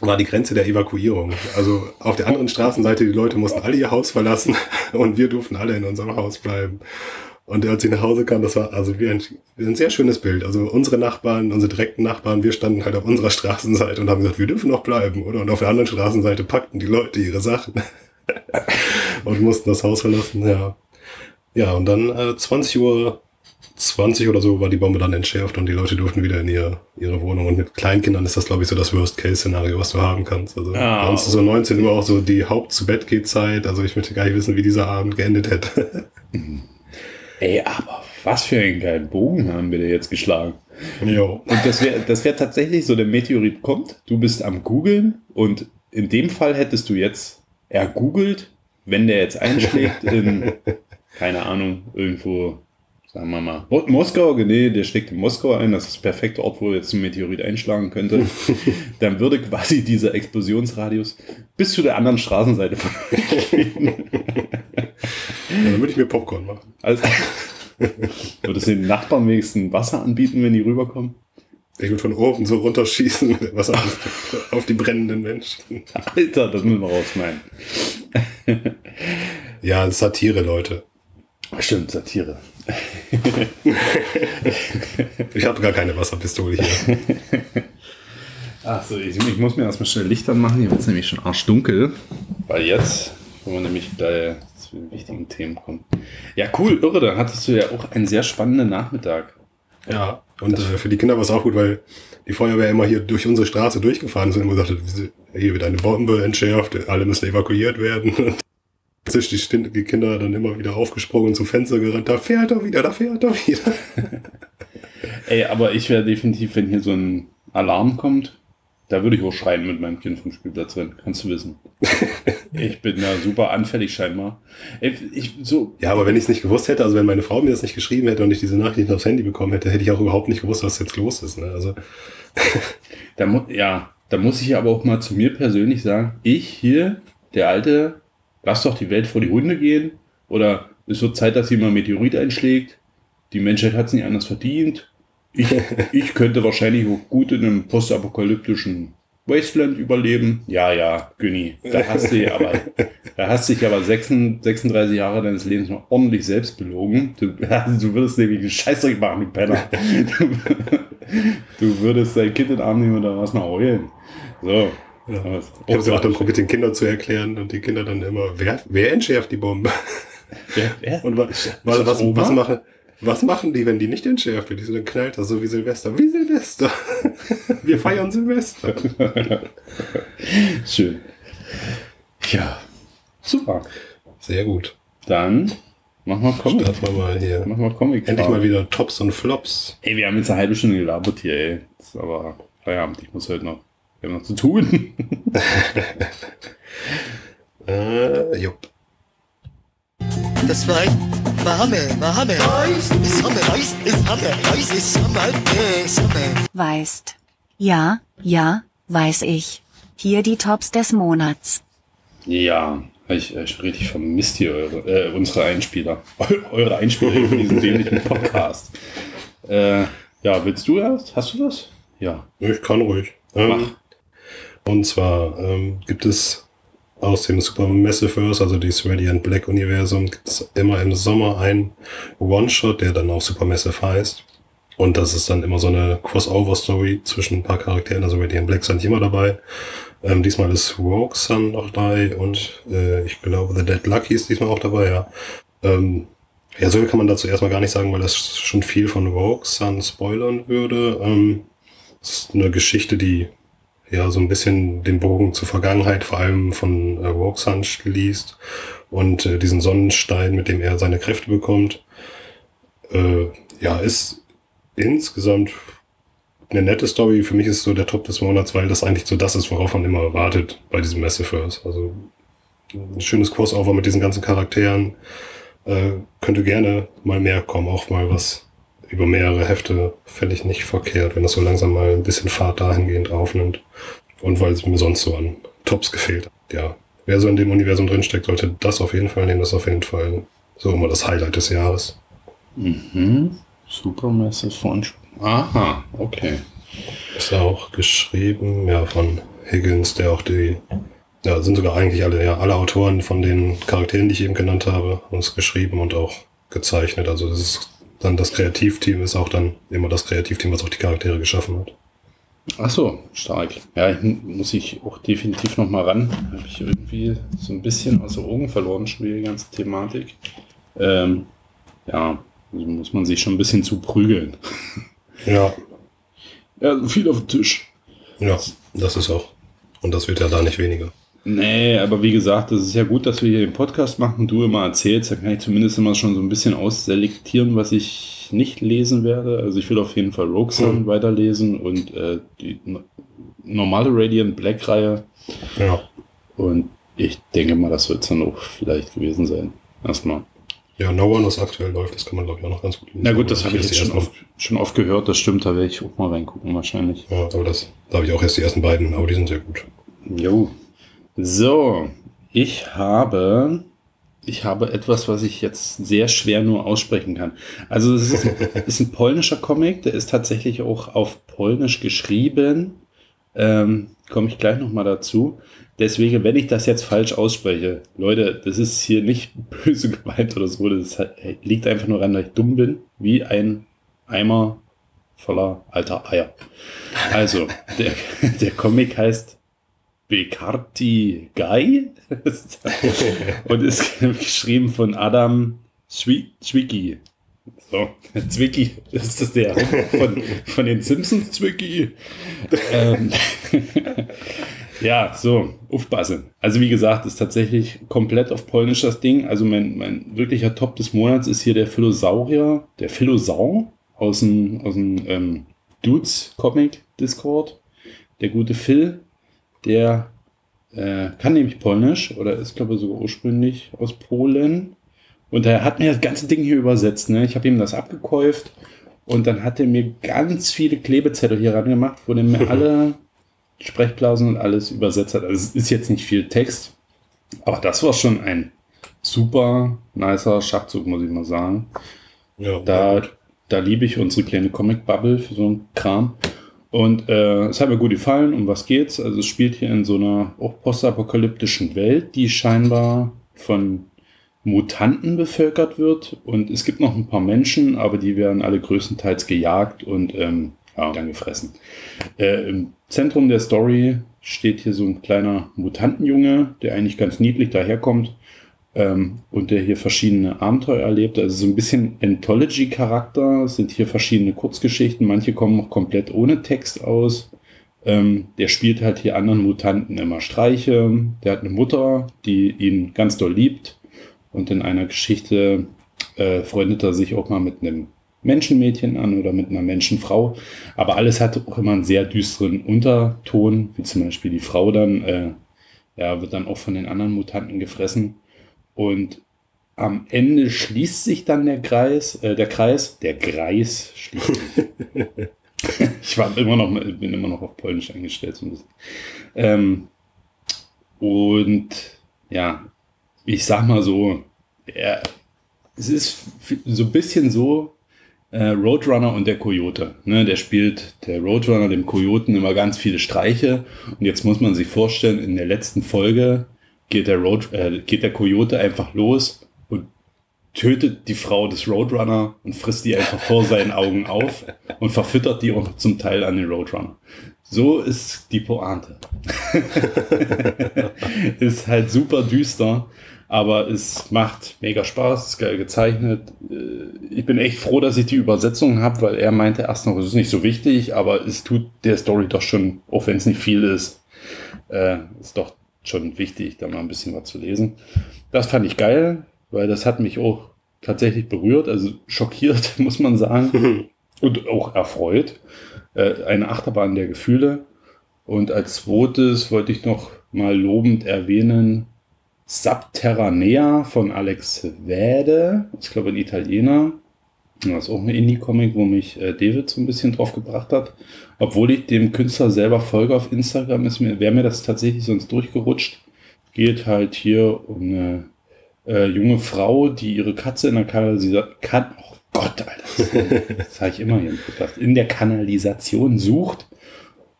war die Grenze der Evakuierung. Also auf der anderen Straßenseite, die Leute mussten alle ihr Haus verlassen *laughs* und wir durften alle in unserem Haus bleiben. Und als ich nach Hause kam, das war also wie ein, wie ein sehr schönes Bild. Also unsere Nachbarn, unsere direkten Nachbarn, wir standen halt auf unserer *laughs* Straßenseite und haben gesagt, wir dürfen noch bleiben, oder? Und auf der anderen Straßenseite packten die Leute ihre Sachen *laughs* und mussten das Haus verlassen, ja. Ja, und dann äh, 20 Uhr 20 oder so war die Bombe dann entschärft und die Leute durften wieder in ihr, ihre Wohnung. Und mit Kleinkindern ist das, glaube ich, so das Worst-Case-Szenario, was du haben kannst. Also Ah, bei uns ist so 19 Uhr auch so die Haupt-zu-Bett-geht-Zeit. Also ich möchte gar nicht wissen, wie dieser Abend geendet hätte. *laughs* Ey, aber was für einen geilen Bogen haben wir da jetzt geschlagen. jo. Und das wäre das wär tatsächlich so, der Meteorit kommt, du bist am googeln und in dem Fall hättest du jetzt ergoogelt, wenn der jetzt einschlägt in, *laughs* keine Ahnung, irgendwo, sagen wir mal, Mo- Moskau, nee, der schlägt in Moskau ein, das ist der perfekte Ort, wo jetzt ein Meteorit einschlagen könnte, *laughs* dann würde quasi dieser Explosionsradius bis zu der anderen Straßenseite von Ja, *laughs* dann würde ich mir Popcorn machen. also, Würdest du den Nachbarn wenigstens Wasser anbieten, wenn die rüberkommen? Ich würde von oben so runterschießen mit Wasser *laughs* auf die brennenden Menschen. Alter, das müssen wir rausschneiden. Ja, das Satire, Leute. Stimmt, Satire. *laughs* Ich habe gar keine Wasserpistole hier. Achso, ich, ich muss mir erstmal schnell Licht anmachen. Hier wird es nämlich schon arschdunkel. Weil jetzt, wenn wir nämlich gleich zu den wichtigen Themen kommen. Ja, cool, irre. Dann hattest du ja auch einen sehr spannenden Nachmittag. Ja, und äh, für die Kinder war es auch gut, weil die Feuerwehr immer hier durch unsere Straße durchgefahren ist und immer gesagt hat, hier wird eine Bombe entschärft, alle müssen evakuiert werden. *laughs* Sich die, die Kinder dann immer wieder aufgesprungen und zum Fenster gerannt, da fährt er wieder, da fährt er wieder. *laughs* Ey, aber ich wäre definitiv, wenn hier so ein Alarm kommt, da würde ich auch schreien mit meinem Kind vom Spielplatz rennen. Kannst du wissen. *laughs* ich bin ja super anfällig scheinbar. Ey, ich, so, Ja, aber wenn ich es nicht gewusst hätte, also wenn meine Frau mir das nicht geschrieben hätte und ich diese Nachricht aufs Handy bekommen hätte, hätte ich auch überhaupt nicht gewusst, was jetzt los ist. Ne? Also, *laughs* Da ja, da muss ich aber auch mal zu mir persönlich sagen, ich hier, der Alte, lass doch die Welt vor die Hunde gehen. Oder es wird Zeit, dass hier mal ein Meteorit einschlägt. Die Menschheit hat es nicht anders verdient. Ich, *laughs* ich könnte wahrscheinlich auch gut in einem postapokalyptischen Wasteland überleben. Ja, ja, Günni, da hast du aber, *laughs* da hast dich aber 36, 36 Jahre deines Lebens mal ordentlich selbst belogen. Du, *laughs* du würdest nämlich einen Scheißdreck machen, du Penner. Du, du würdest dein Kind in den Arm nehmen und dann was mal heulen. So. Ja. Aber- ich habe es auch dann probiert, den Kindern zu erklären und die Kinder dann immer, wer, wer entschärft die Bombe? Wer, *laughs* wer? Und wa Ist was, was, Oma? was, machen, was machen die, wenn die nicht entschärft wird? Die so, dann knallt das so wie Silvester. Wie Silvester. *laughs* Wir feiern Silvester. *laughs* Schön. Ja. Super. Sehr gut. Dann machen wir Comic. Starten wir mal hier. Machen wir Comic. Endlich mal wieder Tops und Flops. Ey, wir haben jetzt eine halbe Stunde gelabert hier, ey. Das ist aber Feierabend. Ich muss heute noch, wir haben noch zu tun. *laughs* Äh, jupp. Das war ein warme, warme Sommer, Reis ist Hammer, Reis ist Sommer, äh, Sommer. Weißt. Ja, ja, weiß ich. Hier die Tops des Monats. Ja, ich, ich richtig vermisst hier eure, äh, unsere Einspieler. Eu- *laughs* Eure Einspieler für diesen dämlichen *laughs* Podcast. Äh, ja, willst du erst? Hast du das? Ja. Ich kann ruhig. Ähm, Mach. Und zwar ähm, gibt es aus dem Super Massiverse, also dieses Radiant Black Universum, gibt es immer im Sommer einen One-Shot, der dann auch Super Massive heißt. Und das ist dann immer so eine Crossover-Story zwischen ein paar Charakteren. Also Radiant Black eigentlich immer dabei. Ähm, diesmal ist Rogue Sun noch dabei und äh, ich glaube The Dead Lucky ist diesmal auch dabei, ja. Ähm, ja, so viel kann man dazu erstmal gar nicht sagen, weil das schon viel von Rogue Sun spoilern würde. Ähm, es ist eine Geschichte, die ja so ein bisschen den Bogen zur Vergangenheit, vor allem von äh, Sun schließt und äh, diesen Sonnenstein, mit dem er seine Kräfte bekommt. Äh, ja, ist insgesamt eine nette Story. Für mich ist es so der Top des Monats, weil das eigentlich so das ist, worauf man immer wartet bei diesem Massiverse. Also ein schönes Crossover mit diesen ganzen Charakteren. Äh, könnte gerne mal mehr kommen, auch mal was über mehrere Hefte fände ich nicht verkehrt, wenn das so langsam mal ein bisschen Fahrt dahingehend aufnimmt. Und weil es mir sonst so an Tops gefehlt hat. Ja, wer so in dem Universum drinsteckt, sollte das auf jeden Fall nehmen. Das ist auf jeden Fall so immer das Highlight des Jahres. Mhm. Supermassive Font. Aha, okay. Ist auch geschrieben, ja, von Higgins, der auch die, ja, sind sogar eigentlich alle, ja, alle Autoren von den Charakteren, die ich eben genannt habe, es geschrieben und auch gezeichnet. Also das ist dann das Kreativteam ist auch dann immer das Kreativteam, was auch die Charaktere geschaffen hat. Ach so, stark. Ja, muss ich auch definitiv noch mal ran. Habe ich irgendwie so ein bisschen aus den Augen verloren, schon wieder die ganze Thematik. Ähm, ja, also muss man sich schon ein bisschen zu prügeln. Ja, Ja, viel auf den Tisch. ja, das ist auch. Und das wird ja da nicht weniger. Nee, aber wie gesagt, es ist ja gut, dass wir hier den Podcast machen, du immer erzählst, dann kann ich zumindest immer schon so ein bisschen ausselektieren, was ich nicht lesen werde. Also ich will auf jeden Fall Rogue Sun Mhm. weiterlesen und äh, die no- normale Radiant Black Reihe. Ja. Und ich denke mal, das wird es dann auch vielleicht gewesen sein. Erstmal. Ja, No One, was aktuell läuft, das kann man, glaube ich, auch noch ganz gut lesen. Na gut, das habe ich erst jetzt schon oft, schon oft gehört, das stimmt, da werde ich auch mal reingucken wahrscheinlich. Ja, aber das, da habe ich auch erst die ersten beiden, aber die sind sehr gut. Jo. So, ich habe, ich habe etwas, was ich jetzt sehr schwer nur aussprechen kann. Also es ist, *laughs* ist ein polnischer Comic, der ist tatsächlich auch auf Polnisch geschrieben. Ähm, Komme ich gleich nochmal dazu. Deswegen, wenn ich das jetzt falsch ausspreche, Leute, das ist hier nicht *laughs* böse gemeint oder so, das liegt einfach nur daran, dass ich dumm bin, wie ein Eimer voller alter Eier. Also, der, *laughs* der Comic Bekarti Guy *laughs* und ist geschrieben von Adam Zwi- Zwicky. So, Zwicky, ist das der von, von den Simpsons Zwicky? ähm, *laughs* ja, so, aufpassen. Also wie gesagt, ist tatsächlich komplett auf Polnisch das Ding. Also mein, mein wirklicher Top des Monats ist hier der Philosaurier, der Philosau aus dem, aus dem ähm, Dudes Comic Discord. Der gute Phil, der äh, kann nämlich Polnisch oder ist, glaube ich, sogar ursprünglich aus Polen. Und er hat mir das ganze Ding hier übersetzt. Ne? Ich habe ihm das abgekäuft und dann hat er mir ganz viele Klebezettel hier ran gemacht, wo er mir *laughs* alle Sprechblasen und alles übersetzt hat. Also es ist jetzt nicht viel Text, aber das war schon ein super nicer Schachzug, muss ich mal sagen. Ja, Da, da liebe ich unsere kleine Comic-Bubble für so einen Kram. Und äh, es hat mir gut gefallen. Um was geht's? Also es spielt hier in so einer auch postapokalyptischen Welt, die scheinbar von Mutanten bevölkert wird. Und es gibt noch ein paar Menschen, aber die werden alle größtenteils gejagt und ähm, ja, dann gefressen. Äh, Im Zentrum der Story steht hier so ein kleiner Mutantenjunge, der eigentlich ganz niedlich daherkommt ähm, und der hier verschiedene Abenteuer erlebt. Also so ein bisschen Anthology-Charakter. Sind hier verschiedene Kurzgeschichten. Manche kommen noch komplett ohne Text aus. Ähm, der spielt halt hier anderen Mutanten immer Streiche. Der hat eine Mutter, die ihn ganz doll liebt. Und in einer Geschichte äh, freundet er sich auch mal mit einem Menschenmädchen an oder mit einer Menschenfrau. Aber alles hat auch immer einen sehr düsteren Unterton, wie zum Beispiel die Frau dann, äh, ja, wird dann auch von den anderen Mutanten gefressen. Und am Ende schließt sich dann der Kreis, äh, der Kreis, der Kreis schließt sich. *laughs* ich war immer noch, bin immer noch auf Polnisch eingestellt. So. Ähm, und ja, ich sag mal so, er, es ist so ein bisschen so äh, Roadrunner und der Coyote. Ne? Der spielt der Roadrunner dem Coyoten immer ganz viele Streiche. Und jetzt muss man sich vorstellen, in der letzten Folge geht der, Road, äh, geht der Coyote einfach los und tötet die Frau des Roadrunner und frisst die einfach vor seinen Augen auf und verfüttert die auch zum Teil an den Roadrunner. So ist die Pointe. *laughs* ist halt super düster, aber es macht mega Spaß, ist geil gezeichnet. Äh, Ich bin echt froh, dass ich die Übersetzung habe, weil er meinte erst noch, es ist nicht so wichtig, aber es tut der Story doch schon, auch wenn es nicht viel ist, äh, ist doch schon wichtig, da mal ein bisschen was zu lesen. Das fand ich geil, weil das hat mich auch tatsächlich berührt, also schockiert, *laughs* muss man sagen, *laughs* und auch erfreut. Äh, eine Achterbahn der Gefühle. Und als zweites wollte ich noch mal lobend erwähnen, Subterranea von Alex Wäde. Ich glaube, ein Italiener. Das ist auch ein Indie-Comic, wo mich äh, David so ein bisschen drauf gebracht hat. Obwohl ich dem Künstler selber folge auf Instagram, ist mir, wäre mir das tatsächlich sonst durchgerutscht. Geht halt hier um eine äh, junge Frau, die ihre Katze in der Kanalisa kan oh, Gott, Alter. Das sage *laughs* ich immer hier Podcast. In der Kanalisation sucht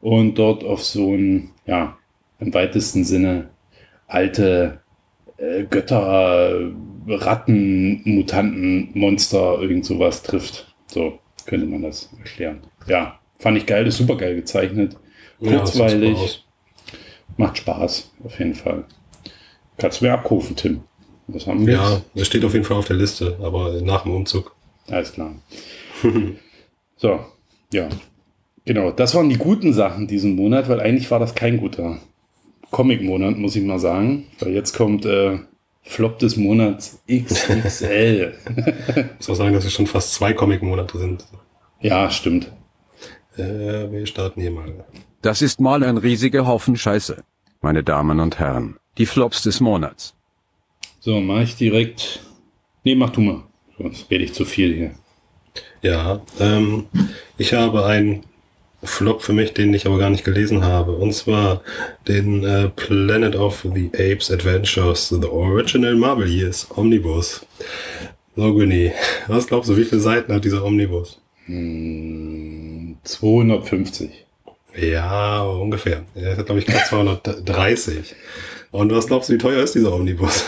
und dort auf so ein, ja, im weitesten Sinne alte äh, Götter, Ratten, Mutanten, Monster, irgend sowas trifft. So könnte man das erklären. Ja, fand ich geil, ist super geil gezeichnet. Ja, das Kurzweilig, macht Spaß, auf jeden Fall. Kannst du mir abrufen, Tim. Was haben wir Ja, das steht auf jeden Fall auf der Liste, aber nach dem Umzug. Alles klar. so, ja. Genau, das waren die guten Sachen diesen Monat, weil eigentlich war das kein guter Comic-Monat, muss ich mal sagen. Weil jetzt kommt äh, Flop des Monats XXL. Ich *laughs* muss auch sagen, dass es schon fast zwei Comic-Monate sind. ja, stimmt. Äh, wir starten hier mal. Das ist mal ein riesiger Haufen Scheiße. Meine Damen und Herren, die Flops des Monats. So, mache ich direkt. Nee, mach du mal. Sonst rede ich zu viel hier. Ja, ähm, ich habe einen Flop für mich, den ich aber gar nicht gelesen habe. Und zwar den äh, Planet of the Apes Adventures, The Original Marvel Years Omnibus. So, Günni, was glaubst du, wie viele Seiten hat dieser Omnibus? Hm, 250. Ja, ungefähr. Er hat, glaube ich, gerade 230. Und was glaubst du, wie teuer ist dieser Omnibus?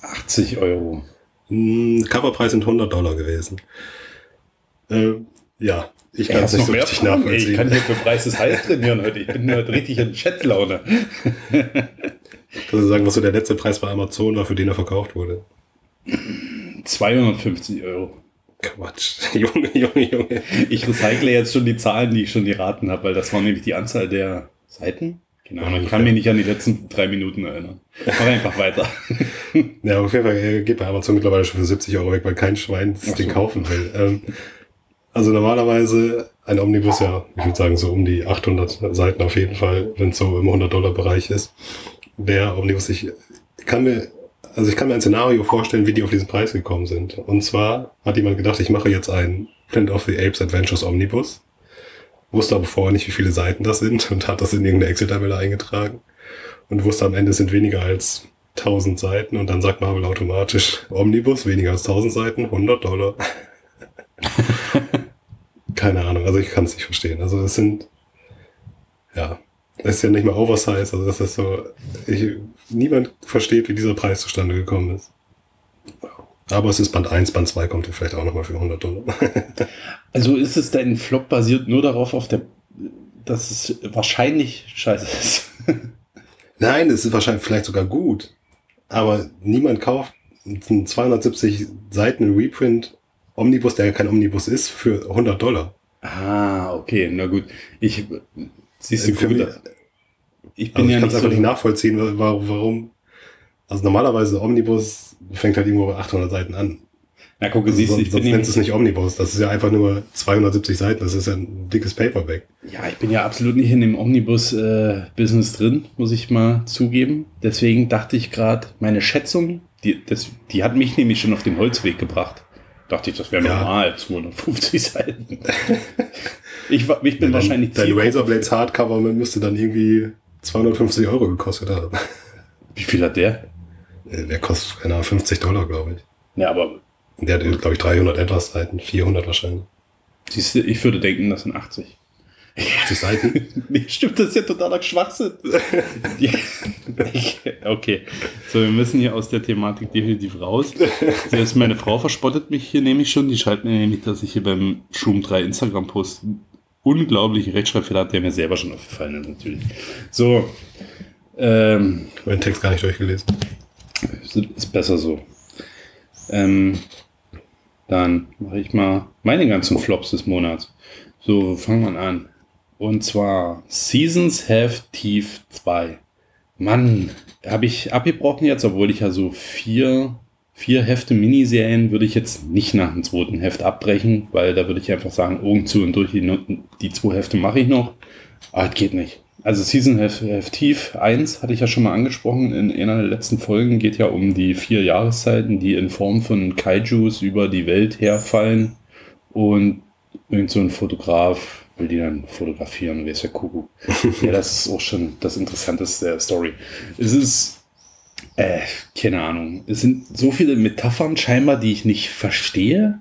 80 Euro. Hm, Coverpreis sind 100 Dollar gewesen. Ähm, ja, ich kann es nicht so richtig Fragen? Ey, nachvollziehen. Ich kann hier für Preis Heiß trainieren heute. Ich bin heute richtig in Schätzlaune. Kannst du sagen, was so der letzte Preis bei Amazon war, für den er verkauft wurde? 250 Euro. Quatsch. *laughs* Junge, Junge, Junge. Ich recycle jetzt schon die Zahlen, die ich schon geraten habe, weil das war nämlich die Anzahl der Seiten. Genau, ich kann mich nicht an die letzten drei Minuten erinnern. Mach einfach weiter. *laughs* Ja, auf jeden Fall er geht bei Amazon mittlerweile schon für 70 Euro weg, weil kein Schwein das Ach Ding so. kaufen will. Ähm, also normalerweise ein Omnibus ja, ich würde sagen so um die 800 Seiten auf jeden Fall, wenn es so im 100-Dollar-Bereich ist. Der Omnibus, ich kann mir, also ich kann mir ein Szenario vorstellen, wie die auf diesen Preis gekommen sind. Und zwar hat jemand gedacht, ich mache jetzt einen Planet of the Apes Adventures Omnibus, wusste aber vorher nicht, wie viele Seiten das sind und hat das in irgendeine Excel-Tabelle eingetragen und wusste am Ende sind weniger als 1000 Seiten und dann sagt Marvel automatisch Omnibus, weniger als 1000 Seiten, 100 Dollar. *laughs* Keine Ahnung, also ich kann es nicht verstehen. Also es sind, ja, es ist ja nicht mal Oversize, also das ist so, ich, niemand versteht, wie dieser Preis zustande gekommen ist. Aber es ist Band 1, Band 2 kommt ja vielleicht auch nochmal für 100 Dollar. *laughs* Also ist es dein Flop basiert nur darauf, auf der, dass es wahrscheinlich scheiße ist. *laughs* Nein, es ist wahrscheinlich vielleicht sogar gut. Aber niemand kauft einen 270 Seiten Reprint Omnibus, der ja kein Omnibus ist, für 100 Dollar. Ah, okay, na gut. Ich, siehst du, Für gut, mich- ich bin Also ich ja kann nicht es einfach so, nicht nachvollziehen, wa- warum. Also normalerweise Omnibus fängt halt irgendwo bei 800 Seiten an. na guck, siehst du, sonst ich bin sonst nennt nämlich, es nicht Omnibus. Das ist ja einfach nur 270 Seiten. Das ist ja ein dickes Paperback. ja, ich bin ja absolut nicht in dem Omnibus-Business drin, muss ich mal zugeben. Deswegen dachte ich gerade, meine Schätzung, die, das, die hat mich nämlich schon auf den Holzweg gebracht. Dachte ich, das wäre Ja. normal, 250 Seiten. *laughs* ich, ich bin wahrscheinlich Dein Razorblades Hardcover müsste dann irgendwie 250 Euro gekostet haben. Wie viel hat der? Äh, Der kostet, keine Ahnung, 50 Dollar, glaube ich. Ja, aber Der hat, glaube ich, 300 etwas Seiten. 400 wahrscheinlich. siehst du, ich würde denken, das sind 80. 80 Seiten. *laughs* Nee, stimmt, das ist ja totaler Schwachsinn. *laughs* Okay, so, wir müssen hier aus der Thematik definitiv raus. Selbst meine Frau verspottet mich hier nämlich schon. Die schreibt mir nämlich, dass ich hier beim Schum 3 Instagram-Post unglaubliche Rechtschreibfehler habe, der mir selber schon aufgefallen ist, natürlich. So, ähm, Ich habe den Text gar nicht durchgelesen. ist besser so. Ähm, dann mache ich mal meine ganzen Flops des Monats. So, fangen wir an. Und zwar Seasons Have Thief 2. Mann, habe ich abgebrochen jetzt, obwohl ich ja so vier, vier Hefte Miniserien würde ich jetzt nicht nach dem zweiten Heft abbrechen, weil da würde ich einfach sagen, Augen zu und durch, die, die zwei Hefte mache ich noch. Aber es geht nicht. Also Season Have, Have Thief 1 hatte ich ja schon mal angesprochen. In einer der letzten Folgen geht ja um die vier Jahreszeiten, die in Form von Kaijus über die Welt herfallen. Und irgend so ein Fotograf will die dann fotografieren, wer ist der Kuckuck. *laughs* ja, das ist auch schon das Interessanteste der Story. Es ist Äh, keine Ahnung. Es sind so viele Metaphern scheinbar, die ich nicht verstehe.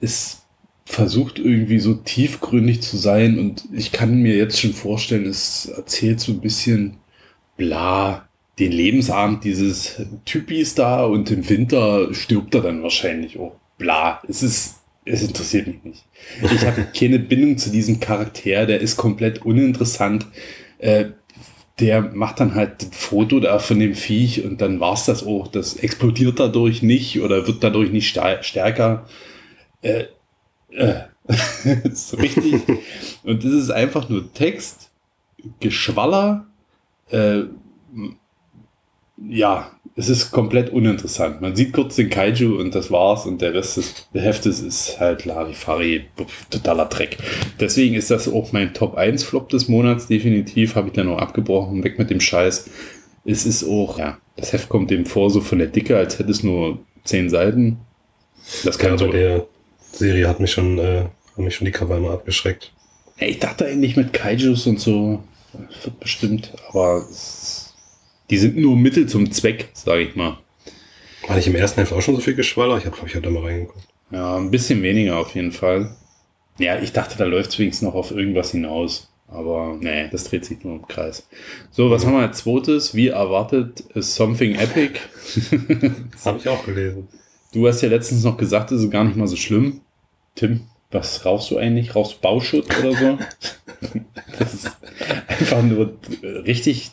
Es versucht irgendwie so tiefgründig zu sein und ich kann mir jetzt schon vorstellen, es erzählt so ein bisschen bla den Lebensabend dieses Typis da und im Winter stirbt er dann wahrscheinlich auch. Bla. Es ist, es interessiert mich nicht. Ich habe keine Bindung zu diesem Charakter, der ist komplett uninteressant. Äh, der macht dann halt ein Foto da von dem Viech und dann war's das auch. Das explodiert dadurch nicht oder wird dadurch nicht stärker. Äh, äh. *laughs* so richtig. Und das ist einfach nur Text, Geschwaller, äh, ja, es ist komplett uninteressant. Man sieht kurz den Kaiju und das war's und der Rest des Heftes ist halt Larifari, totaler Dreck. Deswegen ist das auch mein Top 1 Flop des Monats, definitiv. Habe ich dann auch abgebrochen, weg mit dem Scheiß. Es ist auch, ja, das Heft kommt dem vor, so von der Dicke, als hätte es nur 10 Seiten. Das kann Ja, so. der Serie hat mich schon, äh, haben mich schon die Cover immer abgeschreckt. Ich dachte eigentlich mit Kaijus und so, wird bestimmt, aber es, die sind nur Mittel zum Zweck, sage ich mal. War nicht im ersten Heft auch schon so viel Geschwaller? Ich habe, glaube ich, hab da mal reingeguckt. Ja, ein bisschen weniger auf jeden Fall. Ja, ich dachte, da läuft es wenigstens noch auf irgendwas hinaus. Aber nee, das dreht sich nur im Kreis. So, was haben wir als zweites? Wie erwartet ist Something Epic. *laughs* Das habe ich auch gelesen. Du hast ja letztens noch gesagt, es ist gar nicht mal so schlimm. Tim, was rauchst du eigentlich? Rauchst du Bauschutt oder so? *laughs* das ist einfach nur richtig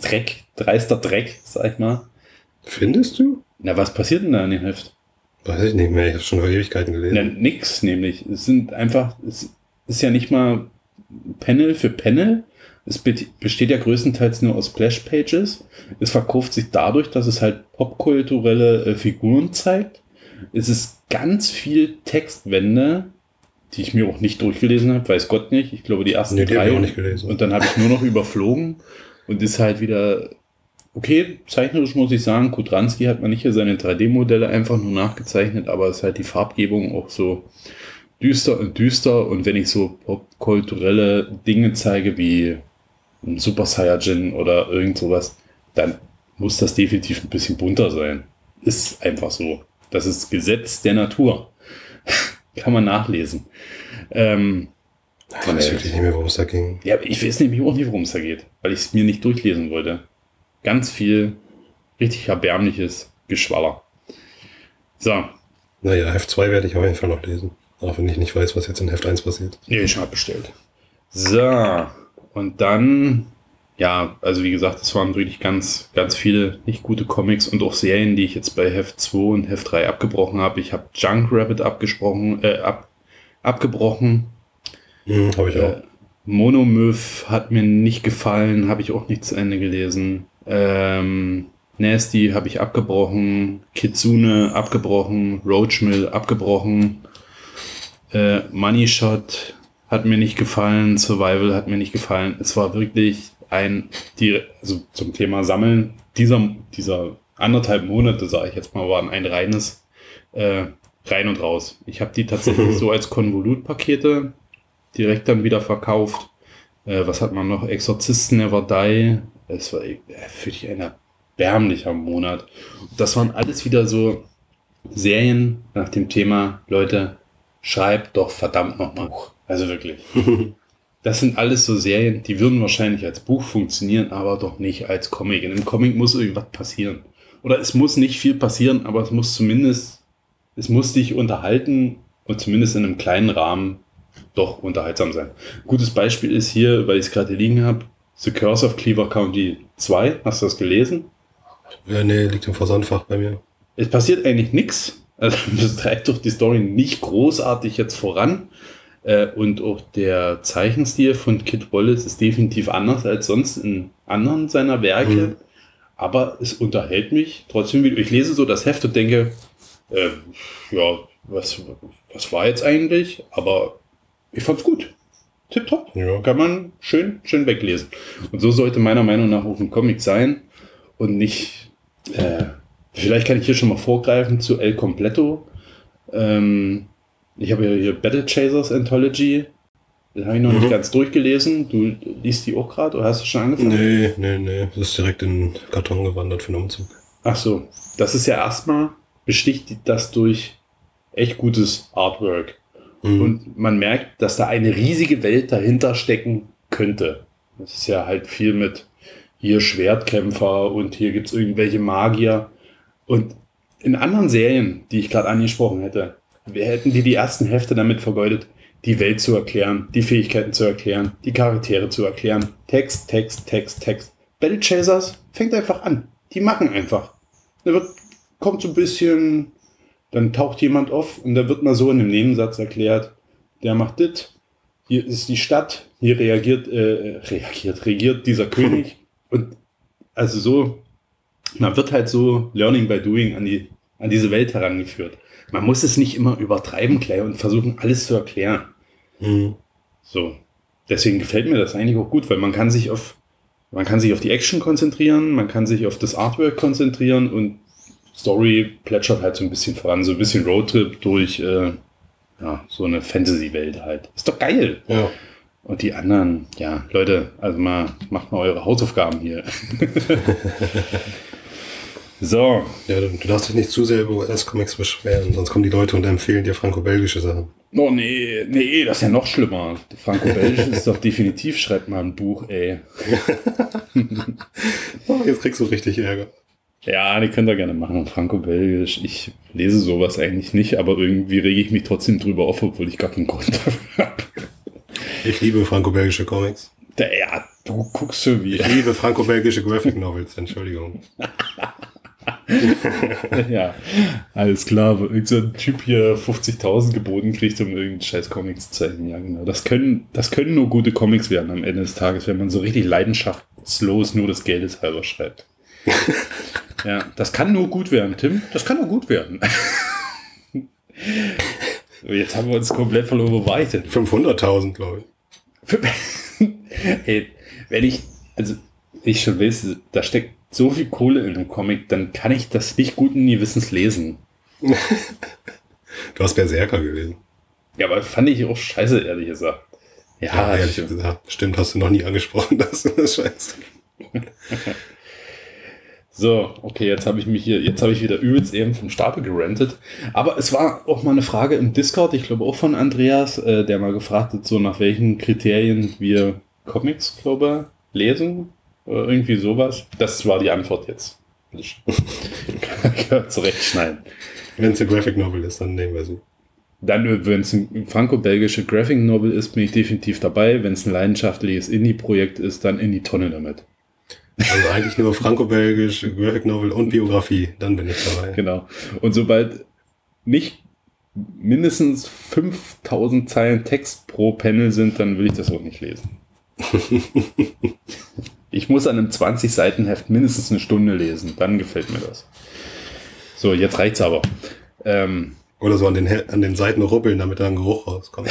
Dreck, dreister Dreck, sag ich mal. Findest du? Na, was passiert denn da in dem Heft? Weiß ich nicht mehr. Ich habe schon vor Ewigkeiten gelesen. Ja, nix, nämlich. Es sind einfach, es ist ja nicht mal Panel für Panel. Es be- besteht ja größtenteils nur aus Splash-Pages. Es verkauft sich dadurch, dass es halt popkulturelle äh, Figuren zeigt. Es ist ganz viel Textwände, die ich mir auch nicht durchgelesen habe, weiß Gott nicht. Ich glaube, die ersten Nee, die hab drei. ich auch nicht gelesen. Und dann habe ich nur noch *laughs* überflogen und ist halt wieder okay, zeichnerisch muss ich sagen, Kudranski hat man nicht hier seine 3D-Modelle einfach nur nachgezeichnet, aber es ist halt die Farbgebung auch so düster und düster. Und wenn ich so popkulturelle Dinge zeige wie ein Super Saiyajin oder irgend sowas, dann muss das definitiv ein bisschen bunter sein. Ist einfach so. Das ist Gesetz der Natur. Kann man nachlesen. Ähm, Ich weiß wirklich nicht mehr, worum es da ging. ja, ich weiß nämlich auch nicht, worum es da geht, weil ich es mir nicht durchlesen wollte. Ganz viel richtig erbärmliches Geschwaller. So, Naja, Heft 2 werde ich auf jeden Fall noch lesen. Auch wenn ich nicht weiß, was jetzt in Heft 1 passiert. nee, ich habe bestellt. So, und dann, ja, also wie gesagt, es waren wirklich ganz, ganz viele nicht gute Comics und auch Serien, die ich jetzt bei Heft 2 und Heft 3 abgebrochen habe. Ich habe Junk Rabbit abgesprochen, äh, ab, abgebrochen. Hm, habe ich auch. Äh, Monomyth hat mir nicht gefallen, habe ich auch nicht zu Ende gelesen. Ähm, Nasty habe ich abgebrochen, Kitsune abgebrochen, Roachmill abgebrochen, äh, Money Shot hat mir nicht gefallen, Survival hat mir nicht gefallen. Es war wirklich ein, die, also zum Thema Sammeln, dieser, dieser anderthalb Monate, sage ich jetzt mal, waren ein reines äh, rein und raus. Ich habe die tatsächlich *laughs* so als Konvolutpakete direkt dann wieder verkauft. Äh, was hat man noch? Exorzisten Never Die. Es war äh, für dich ein erbärmlicher Monat. Das waren alles wieder so Serien nach dem Thema, Leute, schreibt doch verdammt nochmal. Also wirklich. *laughs* Das sind alles so Serien, die würden wahrscheinlich als Buch funktionieren, aber doch nicht als Comic. In einem Comic muss irgendwas passieren. Oder es muss nicht viel passieren, aber es muss zumindest, es muss dich unterhalten und zumindest in einem kleinen Rahmen doch unterhaltsam sein. Gutes Beispiel ist hier, weil ich es gerade liegen habe, The Curse of Cleaver County 2. Hast du das gelesen? Ja, nee, liegt im Versandfach bei mir. Es passiert eigentlich nichts. Also *laughs* das treibt doch die Story nicht großartig jetzt voran. Äh, und auch der Zeichenstil von Kid Wallace ist definitiv anders als sonst in anderen seiner Werke. Mhm. Aber es unterhält mich trotzdem wieder. Ich lese so das Heft und denke, äh, ja, was, was war jetzt eigentlich? Aber ich fand's gut. Tipptopp. Ja. Kann man schön, schön weglesen. Und so sollte meiner Meinung nach auch ein Comic sein und nicht. Äh, vielleicht kann ich hier schon mal vorgreifen zu El Completo. Ähm, ich habe ja hier Battle Chasers Anthology. Den habe ich noch Mhm. nicht ganz durchgelesen. Du liest die auch gerade oder hast du schon angefangen? Nee, nee, nee. Das ist direkt in den Karton gewandert für den Umzug. Ach so, das ist ja erstmal, besticht das durch echt gutes Artwork. Mhm. Und man merkt, dass da eine riesige Welt dahinter stecken könnte. Das ist ja halt viel mit hier Schwertkämpfer und hier gibt's irgendwelche Magier. Und in anderen Serien, die ich gerade angesprochen hätte, wir hätten die die ersten Hefte damit vergeudet, die Welt zu erklären, die Fähigkeiten zu erklären, die Charaktere zu erklären. Text, Text, Text, Text. Battle Chasers fängt einfach an. Die machen einfach. Da wird, kommt so ein bisschen, dann taucht jemand auf und da wird mal so in einem Nebensatz erklärt, der macht dit, hier ist die Stadt, hier reagiert, äh, reagiert, regiert dieser König. Und also so, man wird halt so Learning by Doing an, die, an diese Welt herangeführt. Man muss es nicht immer übertreiben, Claire, und versuchen, alles zu erklären. Mhm. So. Deswegen gefällt mir das eigentlich auch gut, weil man kann sich auf, man kann sich auf die Action konzentrieren, man kann sich auf das Artwork konzentrieren und Story plätschert halt so ein bisschen voran, so ein bisschen Roadtrip durch, äh, ja, so eine Fantasy-Welt halt. Ist doch geil. Ja. Und die anderen, ja, Leute, also mal, macht mal eure Hausaufgaben hier. *laughs* *laughs* so, Ja, du, du darfst dich nicht zu sehr über US-Comics beschweren, sonst kommen die Leute und empfehlen dir franco-belgische Sachen. oh nee, nee, das ist ja noch schlimmer. Franco-Belgisch ist doch definitiv, schreibt mal ein Buch, ey. *laughs* Oh, jetzt kriegst du richtig Ärger. Ja, die könnt ihr gerne machen. Franco-Belgisch. Ich lese sowas eigentlich nicht, aber irgendwie rege ich mich trotzdem drüber auf, obwohl ich gar keinen Grund *laughs* dafür habe. Ich liebe franco-belgische Comics. Ja, du guckst schon wie. Ich liebe franco-belgische Graphic Novels, Entschuldigung. *laughs* ja, alles klar. Wo irgend so ein Typ hier 50.000 geboten kriegt, um irgendeinen scheiß Comic zu zeichnen. Ja, genau. Das können, das können nur gute Comics werden am Ende des Tages, wenn man so richtig leidenschaftslos nur des Geldes halber schreibt. *laughs* ja, das kann nur gut werden, Tim. Das kann nur gut werden. Jetzt haben wir uns komplett verloren. Wo war ich denn? 500.000, glaube ich. *laughs* Ey, wenn ich, also ich schon weiß, da steckt so viel Kohle in einem Comic, dann kann ich das nicht guten Gewissens lesen. *laughs* Du hast Berserker gelesen. Ja, aber fand ich auch scheiße, ehrlich gesagt. Ja, ehrlich stimmt. gesagt. Stimmt, hast du noch nie angesprochen, *laughs* dass du das scheißt. *laughs* So, okay, jetzt habe ich mich hier, jetzt habe ich wieder übelst eben vom Stapel gerentet. Aber es war auch mal eine Frage im Discord, ich glaube auch von Andreas, äh, der mal gefragt hat, so nach welchen Kriterien wir Comics, glaube ich, lesen. Oder irgendwie sowas. Das war die Antwort jetzt. Kann *laughs* zurechtschneiden. Wenn es eine Graphic Novel ist, dann nehmen wir sie. Dann, wenn es ein franco-belgische Graphic Novel ist, bin ich definitiv dabei. Wenn es ein leidenschaftliches Indie-Projekt ist, dann in die Tonne damit. Also eigentlich nur franco-belgisch, Graphic Novel und Biografie. Dann bin ich dabei. Genau. Und sobald nicht mindestens 5000 Zeilen Text pro Panel sind, dann will ich das auch nicht lesen. *laughs* ich muss an einem 20-Seiten-Heft mindestens eine Stunde lesen. Dann gefällt mir das. So, jetzt reicht's aber. Ähm, Oder so an den, an den Seiten rubbeln, damit da ein Geruch rauskommt. *laughs*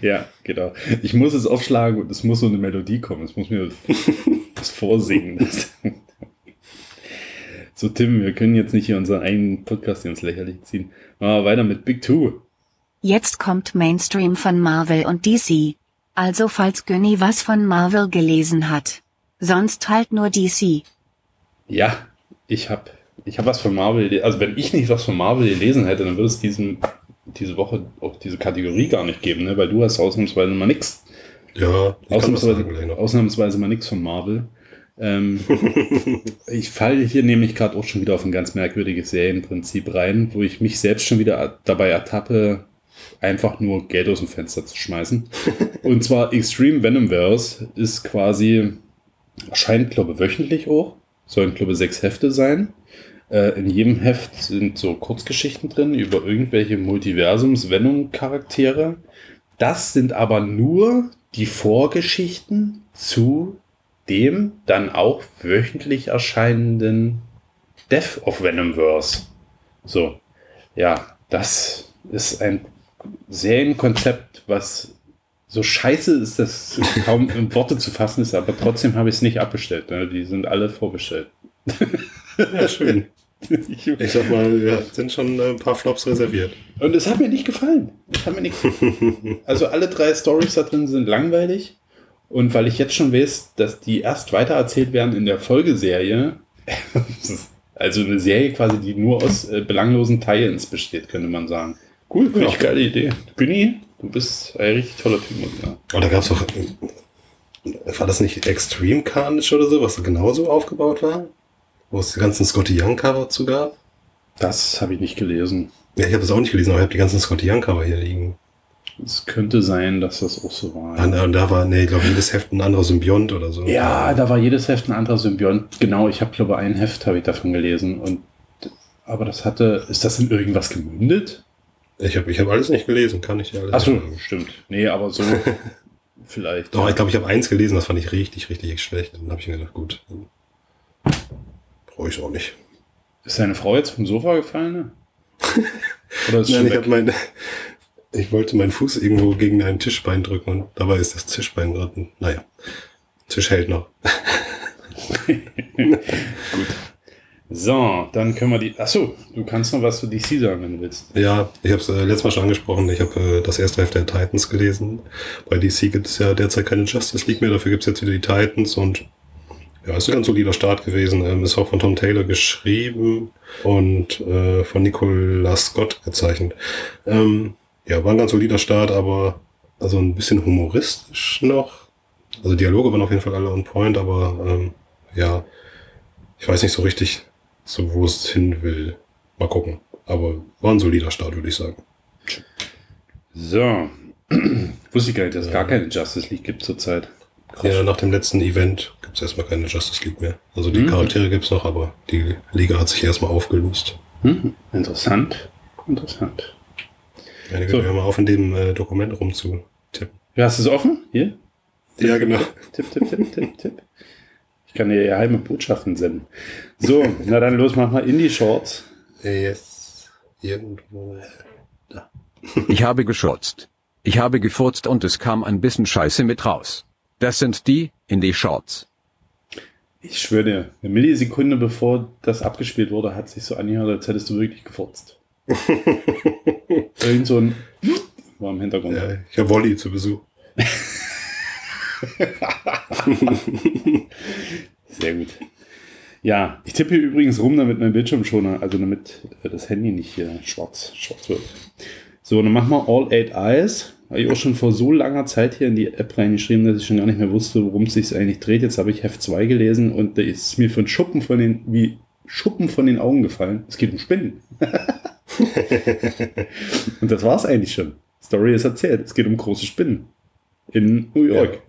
ja, genau. Ich muss es aufschlagen und es muss so eine Melodie kommen. Es muss mir *laughs* das vorsingen. *laughs* So, Tim, wir können jetzt nicht hier unseren eigenen Podcast ins Lächerliche ziehen. Machen wir weiter mit Big Two. Jetzt kommt Mainstream von Marvel und DC. Also falls Günni was von Marvel gelesen hat. Sonst halt nur DC. Ja, ich habe ich hab was von Marvel, also wenn ich nicht was von Marvel gelesen hätte, dann würde es diesen, diese Woche auch diese Kategorie gar nicht geben, ne? weil du hast ausnahmsweise mal nix. Ja, ich kann das sagen gleich Ausnahmsweise, ausnahmsweise mal nix von Marvel. Ähm, *laughs* ich falle hier nämlich gerade auch schon wieder auf ein ganz merkwürdiges Serienprinzip rein, wo ich mich selbst schon wieder dabei ertappe, einfach nur Geld aus dem Fenster zu schmeißen. *laughs* Und zwar Extreme Venomverse ist quasi, erscheint glaube ich wöchentlich auch, sollen glaube ich sechs Hefte sein. Äh, in jedem Heft sind so Kurzgeschichten drin über irgendwelche Multiversums-Venom-Charaktere. Das sind aber nur die Vorgeschichten zu dem dann auch wöchentlich erscheinenden Death of Venomverse. So, ja, das ist ein Serienkonzept, was so scheiße ist, dass kaum in Worte zu fassen ist, aber trotzdem habe ich es nicht abbestellt. Ne? Die sind alle vorbestellt. Ja, schön. Ich- Ich sag mal, wir sind schon ein paar Flops reserviert. Und es hat mir nicht gefallen. Hat mir nicht *laughs* Also alle drei Stories da drin sind langweilig. Und weil ich jetzt schon weiß, dass die erst weitererzählt werden in der Folgeserie, *laughs* also eine Serie quasi, die nur aus äh, belanglosen Tie-Ins besteht, könnte man sagen. Cool, finde ich geile Idee. Günni, du bist ein richtig toller Typ, sagen. Und da gab es doch, war das nicht Extreme Carnage oder so, was genauso aufgebaut war? Wo es die ganzen Scotty Young Cover zu gab? Das habe ich nicht gelesen. Ja, ich habe das auch nicht gelesen, aber ich habe die ganzen Scotty Young Cover hier liegen. Es könnte sein, dass das auch so war. Und, und da war, nee, ich glaube, jedes Heft ein anderer Symbiont oder so. Ja, da war jedes Heft ein anderer Symbiont. Genau, ich habe glaube ein Heft habe ich davon gelesen und aber das hatte, ist das in irgendwas gemündet? Ich habe ich hab alles nicht gelesen, kann ich ja alles Achso, sagen. stimmt. Nee, aber so *laughs* vielleicht. Doch, ich glaube, ich habe eins gelesen, das fand ich richtig, richtig schlecht. Dann habe ich mir gedacht, gut, dann brauche ich auch nicht. Ist deine Frau jetzt vom Sofa gefallen? Ne? *laughs* Oder ist Nein, ich weg? habe meine, ich wollte meinen Fuß irgendwo gegen ein Tischbein drücken und dabei ist das Tischbein gerade, naja, Tisch hält noch. *laughs* So, dann können wir die. Achso, du kannst noch was zu DC sagen, wenn du willst. Ja, ich habe es äh, letztes Mal schon angesprochen. Ich habe äh, das erste Heft der Titans gelesen. Bei DC gibt es ja derzeit keine Justice League mehr. Dafür gibt es jetzt wieder die Titans und ja, ist ein ganz solider Start gewesen. Ähm, ist auch von Tom Taylor geschrieben und äh, von Nicolas Scott gezeichnet. Ähm, ja, war ein ganz solider Start, aber also ein bisschen humoristisch noch. Also Dialoge waren auf jeden Fall alle on point, aber ähm, ja, ich weiß nicht so richtig, so wo es hin will. Mal gucken. Aber war ein solider Start, würde ich sagen. So. *clears throat* Wusste ich gar nicht, dass es gar keine Justice League gibt zurzeit. Ja, nach dem letzten Event gibt es erstmal keine Justice League mehr. Also die Charaktere gibt's noch, aber die Liga hat sich erstmal aufgelöst. Hm, interessant. Interessant. Einige So. so. hören mal auf, in dem äh, Dokument rumzutippen. Ja, hast du es offen? Hier? Ja, genau. Tipp, tipp, tipp, tipp, tipp. Ich kann dir geheime Botschaften senden. So, na dann los, mach mal Indie-Shorts. Yes. Irgendwo. Ich habe geschurzt. Ich habe gefurzt und es kam ein bisschen Scheiße mit raus. Das sind die, in die Shorts. Ich schwöre dir, eine Millisekunde bevor das abgespielt wurde, hat sich so angehört, als hättest du wirklich gefurzt. *laughs* Irgend so ein war im Hintergrund. Ja, ich habe Wolli zu Besuch. *laughs* Sehr gut. Ja, ich tippe hier übrigens rum, damit mein Bildschirmschoner, also damit äh, das Handy nicht hier schwarz, schwarz wird. So, dann machen wir All Eight Eyes. Habe ich auch schon vor so langer Zeit hier in die App reingeschrieben, dass ich schon gar nicht mehr wusste, worum es sich eigentlich dreht. Jetzt habe ich Heft 2 gelesen und da ist mir von Schuppen von den, wie Schuppen von den Augen gefallen. Es geht um Spinnen. *laughs* und das war es eigentlich schon. Story ist erzählt. Es geht um große Spinnen. In New York.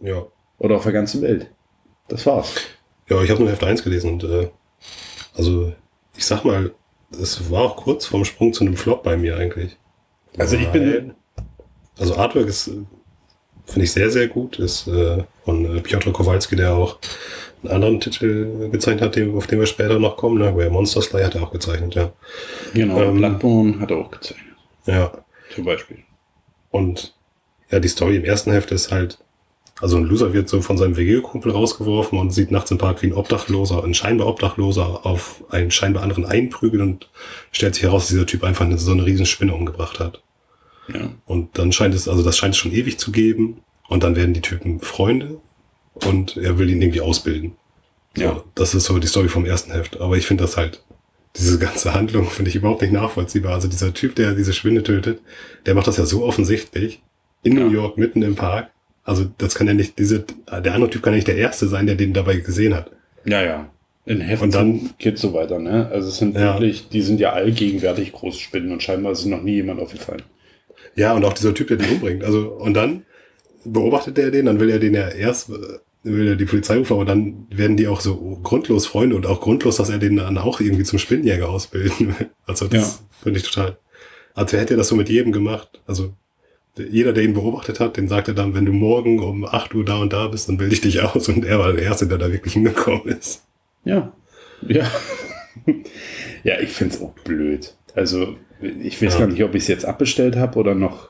Ja. Oder auf der ganzen Welt. Das war's. Ja, ich habe nur Heft 1 gelesen und äh, also ich sag mal, es war auch kurz vorm Sprung zu einem Flop bei mir eigentlich. Also ich bin- Also Artwork ist, finde ich sehr, sehr gut. Ist äh, von äh, Piotr Kowalski, der auch einen anderen Titel gezeichnet hat, auf den wir später noch kommen. Ne? Where Monster Sly hat er auch gezeichnet, ja. Genau, Ähm, Bloodborne hat er auch gezeichnet. Ja, Zum Beispiel. Und ja, die Story im ersten Heft ist halt, also ein Loser wird so von seinem WG-Kumpel rausgeworfen und sieht nachts im Park wie ein Obdachloser, ein scheinbar Obdachloser auf einen scheinbar anderen einprügeln und stellt sich heraus, dass dieser Typ einfach eine, so eine riesen Spinne umgebracht hat. Ja. Und dann scheint es, also das scheint es schon ewig zu geben und dann werden die Typen Freunde und er will ihn irgendwie ausbilden. So, Ja. Das ist so die Story vom ersten Heft. Aber ich finde das halt, diese ganze Handlung *laughs* finde ich überhaupt nicht nachvollziehbar. Also dieser Typ, der diese Spinne tötet, der macht das ja so offensichtlich. In Ja. New York, mitten im Park. Also das kann ja nicht, diese, der andere Typ kann ja nicht der Erste sein, der den dabei gesehen hat. Ja, ja. In Heft Und dann- geht's so weiter, ne? Also es sind Ja. wirklich, die sind ja allgegenwärtig große Spinnen und scheinbar ist noch nie jemand aufgefallen. Ja, und auch dieser Typ, der den umbringt. Also, und dann beobachtet er den, dann will er den ja erst, äh, will er die Polizei rufen, aber dann werden die auch so grundlos Freunde und auch grundlos, dass er den dann auch irgendwie zum Spinnenjäger ausbilden will. *laughs* Also, das finde ich total. Als hätte er das so mit jedem gemacht. Also, jeder, der ihn beobachtet hat, den sagt er dann, wenn du morgen um 8 Uhr da und da bist, dann bilde ich dich aus. Und er war der Erste, der da wirklich hingekommen ist. Ja. Ja. *laughs* ja, ich find's auch blöd. Also, ich weiß Ja. gar nicht, ob ich es jetzt abbestellt habe oder noch.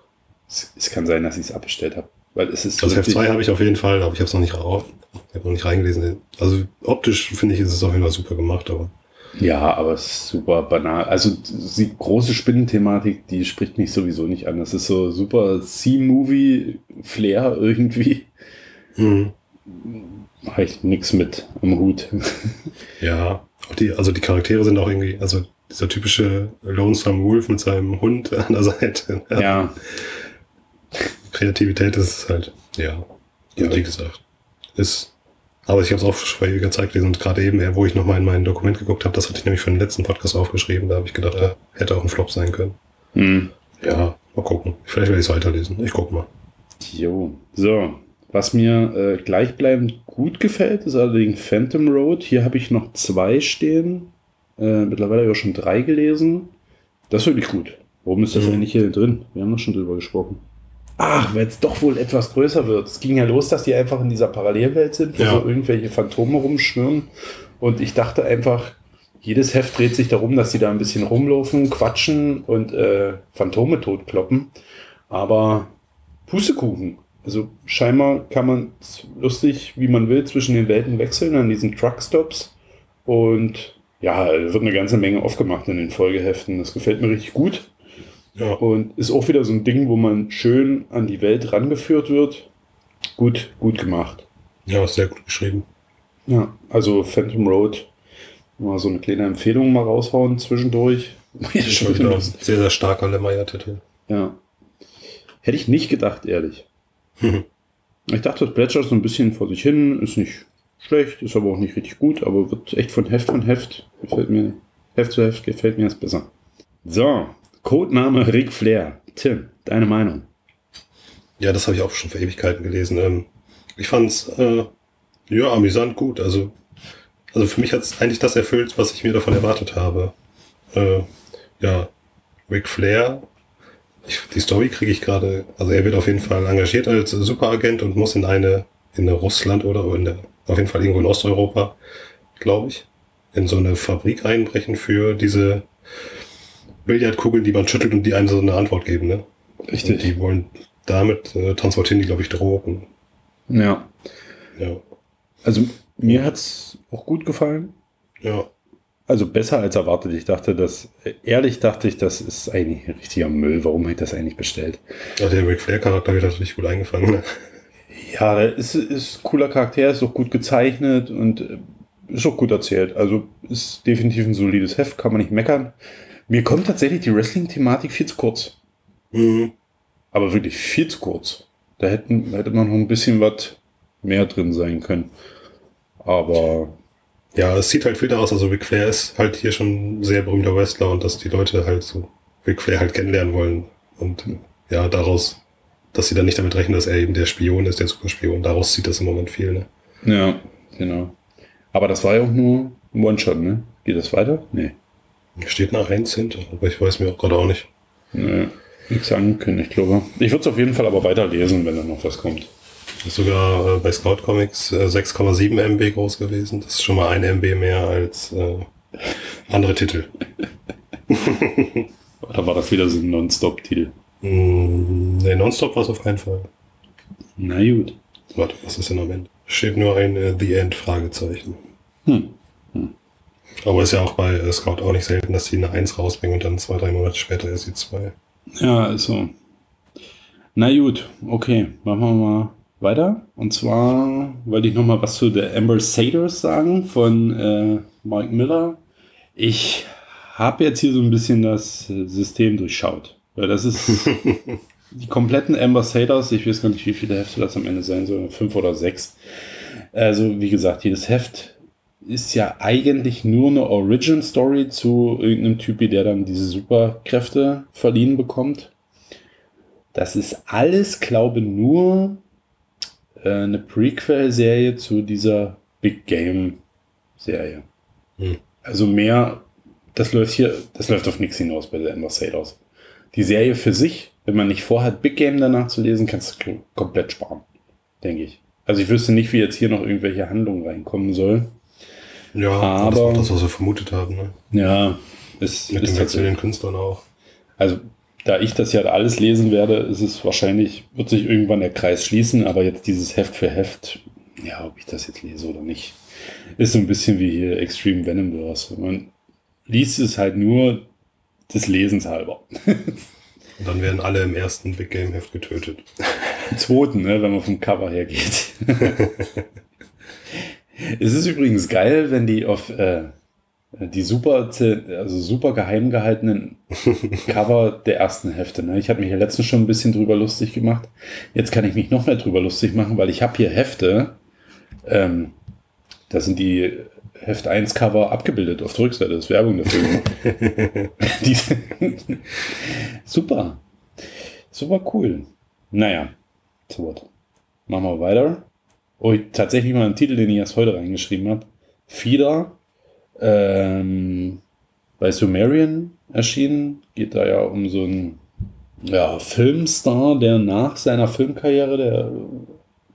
Es, es kann sein, dass ich es abbestellt habe. Weil es ist Das Heft wirklich- 2 habe ich auf jeden Fall, aber ich habe es noch nicht rauf. Ich habe noch nicht reingelesen. Also, optisch finde ich, ist es auf jeden Fall super gemacht, aber. Ja, aber es ist super banal. Also die große Spinnenthematik, die spricht mich sowieso nicht an. Das ist so super C-Movie-Flair irgendwie. Mhm. Habe ich nichts mit am Hut. *laughs* Ja, auch die, also die Charaktere sind auch irgendwie, also dieser typische Lonesome Wolf mit seinem Hund *laughs* an der Seite. ja, *laughs* Kreativität ist halt, ja, ja. wie gesagt, ist. Aber ich habe es auch vor ewiger Zeit gelesen und gerade eben, äh, wo ich nochmal in mein Dokument geguckt habe, das hatte ich nämlich für den letzten Podcast aufgeschrieben. Da habe ich gedacht, er hätte auch ein Flop sein können. hm. Ja, mal gucken. Vielleicht werde ich es weiterlesen. Ich guck mal. Jo. So, was mir äh, gleichbleibend gut gefällt, ist allerdings Phantom Road. Hier habe ich noch zwei stehen. Äh, mittlerweile habe ich auch schon drei gelesen. Das ist wirklich gut. Warum ist das Mhm. eigentlich hier drin? Wir haben doch schon drüber gesprochen. Ach, weil es doch wohl etwas größer wird. Es ging ja los, dass die einfach in dieser Parallelwelt sind, wo Ja. so irgendwelche Phantome rumschwirren. Und ich dachte einfach, jedes Heft dreht sich darum, dass die da ein bisschen rumlaufen, quatschen und äh, Phantome totkloppen. Aber Pustekuchen. Also scheinbar kann man lustig, wie man will, zwischen den Welten wechseln an diesen Truckstops. Und ja, wird eine ganze Menge aufgemacht in den Folgeheften. Das gefällt mir richtig gut. Ja, Und ist auch wieder so ein Ding, wo man schön an die Welt rangeführt wird. Gut, gut gemacht. ja, sehr gut geschrieben. Ja, also Phantom Road, mal so eine kleine Empfehlung mal raushauen zwischendurch. *laughs* Schon wieder sehr, sehr starker Lemmeyer-Titel. Ja. Hätte ich nicht gedacht, ehrlich. *laughs* Ich dachte, das plätschert so ein bisschen vor sich hin, ist nicht schlecht, ist aber auch nicht richtig gut, aber wird echt von Heft von Heft, gefällt mir, Heft zu Heft gefällt mir das besser. So, Codename Ric Flair. Tim, deine Meinung? Ja, das habe ich auch schon vor Ewigkeiten gelesen. Ähm, ich fand's äh, ja amüsant gut. Also, also für mich hat's eigentlich das erfüllt, was ich mir davon erwartet habe. Äh, ja, Ric Flair. Ich, die Story kriege ich gerade. Also er wird auf jeden Fall engagiert als Superagent und muss in eine in Russland oder in der, auf jeden Fall irgendwo in Osteuropa, glaube ich, in so eine Fabrik einbrechen für diese Billardkugeln, die man schüttelt und die einem so eine Antwort geben. Ne? Und die wollen damit äh, transportieren die, glaube ich, Drogen. Ja. Ja. Also mir hat's auch gut gefallen. Ja. Also besser als erwartet. Ich dachte, dass, ehrlich dachte ich, das ist eigentlich ein richtiger Müll. Warum habe ich das eigentlich bestellt? ja der Ric Flair-Charakter wird natürlich gut eingefangen. Ne? Ja, der ist, ist cooler Charakter, ist auch gut gezeichnet und äh, ist auch gut erzählt. Also ist definitiv ein solides Heft, kann man nicht meckern. Mir kommt tatsächlich die Wrestling-Thematik viel zu kurz. Mhm. Aber wirklich viel zu kurz. Da hätten, hätte man noch ein bisschen was mehr drin sein können. Aber Ja, es sieht halt wieder aus. Also Ric Flair ist halt hier schon ein sehr berühmter Wrestler und dass die Leute halt so Ric Flair halt kennenlernen wollen. Und ja, daraus, dass sie dann nicht damit rechnen, dass er eben der Spion ist, der Superspion. Daraus zieht das im Moment viel, ne? ja, genau. Aber das war ja auch nur ein One-Shot, ne? Geht das weiter? Nee. Steht nach eins hinter, aber ich weiß mir auch gerade auch nicht. nee. Nichts angekündigt, glaube ich. Ich würde es auf jeden Fall aber weiterlesen, wenn da noch was kommt. Ist sogar äh, bei Scout Comics äh, 6,7 MB groß gewesen. Das ist schon mal ein MB mehr als äh, andere Titel. *laughs* Oder war das wieder so ein Non-Stop-Titel? Mm, ne, Nonstop war es auf keinen Fall. Na gut. Warte, was ist denn am Ende? Steht nur ein äh, The End Fragezeichen. Hm. Aber ist ja auch bei äh, Scout auch nicht selten, dass die eine 1 rausbringen und dann zwei, drei Monate später ist die 2. Ja, ist so. Na gut, okay, machen wir mal weiter. Und zwar wollte ich noch mal was zu der Ambassadors sagen von äh, Mike Miller. Ich habe jetzt hier so ein bisschen das äh, System durchschaut. Weil das ist *laughs* die kompletten Ambassadors, ich weiß gar nicht, wie viele Hefte das am Ende sein sollen, fünf oder sechs. Also, wie gesagt, jedes Heft ist ja eigentlich nur eine Origin-Story zu irgendeinem Typi, der dann diese Superkräfte verliehen bekommt. Das ist alles, glaube nur äh, eine Prequel-Serie zu dieser Big Game-Serie. Hm. Also mehr, das läuft hier, das läuft auf nichts hinaus bei der Ambassadors. Die Serie für sich, wenn man nicht vorhat, Big Game danach zu lesen, kannst du komplett sparen, denke ich. Also ich wüsste nicht, wie jetzt hier noch irgendwelche Handlungen reinkommen soll. Ja, Aber- das war das, was wir vermutet haben. Ne? Ja, es Mit ist dem Wechsel den Künstlern auch. Also, da ich das ja alles lesen werde, ist es wahrscheinlich, wird sich irgendwann der Kreis schließen, aber jetzt dieses Heft für Heft, ja, ob ich das jetzt lese oder nicht, ist so ein bisschen wie hier Extreme Venomverse. Man liest es halt nur des Lesens halber. Und dann werden alle im ersten Big Game Heft getötet. *laughs* Im zweiten, ne, wenn man vom Cover her geht. *laughs* es ist übrigens geil, wenn die auf äh, die super, also super geheim gehaltenen *laughs* Cover der ersten Hefte. Ne? Ich habe mich ja letztens schon ein bisschen drüber lustig gemacht. Jetzt kann ich mich noch mehr drüber lustig machen, weil ich habe hier Hefte. Ähm, da sind die Heft 1 Cover abgebildet auf der Rückseite. Das ist Werbung dafür. *laughs* *laughs* super. Super cool. Naja, so what. Machen wir weiter. Oh, tatsächlich mal einen Titel, den ich erst heute reingeschrieben habe. Fieder ähm, bei Sumerian erschienen. Geht da ja um so einen ja, Filmstar, der nach seiner Filmkarriere, der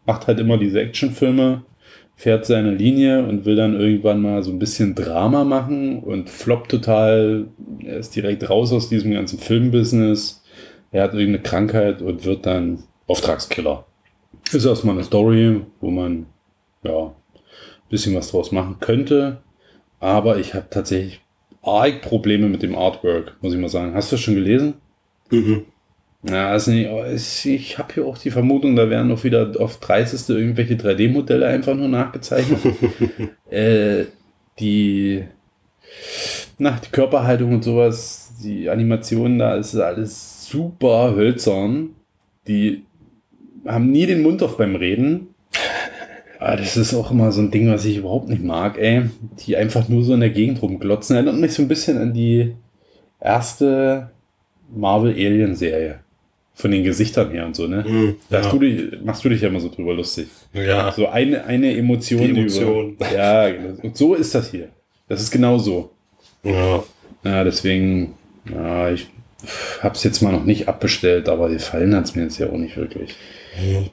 macht halt immer diese Actionfilme, fährt seine Linie und will dann irgendwann mal so ein bisschen Drama machen und floppt total. Er ist direkt raus aus diesem ganzen Filmbusiness. Er hat irgendeine Krankheit und wird dann Auftragskiller. Ist erstmal eine Story, wo man ja ein bisschen was draus machen könnte. Aber ich habe tatsächlich arg Probleme mit dem Artwork, muss ich mal sagen. Hast du das schon gelesen? Mhm. Ja, also nicht, ich habe hier auch die Vermutung, da werden auch wieder auf 30. irgendwelche 3D-Modelle einfach nur nachgezeichnet. *laughs* äh, die, na, die Körperhaltung und sowas, die Animationen, da ist alles super hölzern. Die haben nie den Mund auf beim Reden. Aber das ist auch immer so ein Ding, was ich überhaupt nicht mag, ey. Die einfach nur so in der Gegend rumglotzen. Erinnert mich so ein bisschen an die erste Marvel Alien Serie. Von den Gesichtern her und so, ne? Mhm, da ja. du dich, machst du dich ja immer so drüber lustig. Ja. So eine, eine Emotion. Die Emotion. Über, ja, und so ist das hier. Das ist genau so. Ja. Ja, deswegen, ja, ich hab's jetzt mal noch nicht abbestellt, aber gefallen hat's mir jetzt ja auch nicht wirklich. Mhm.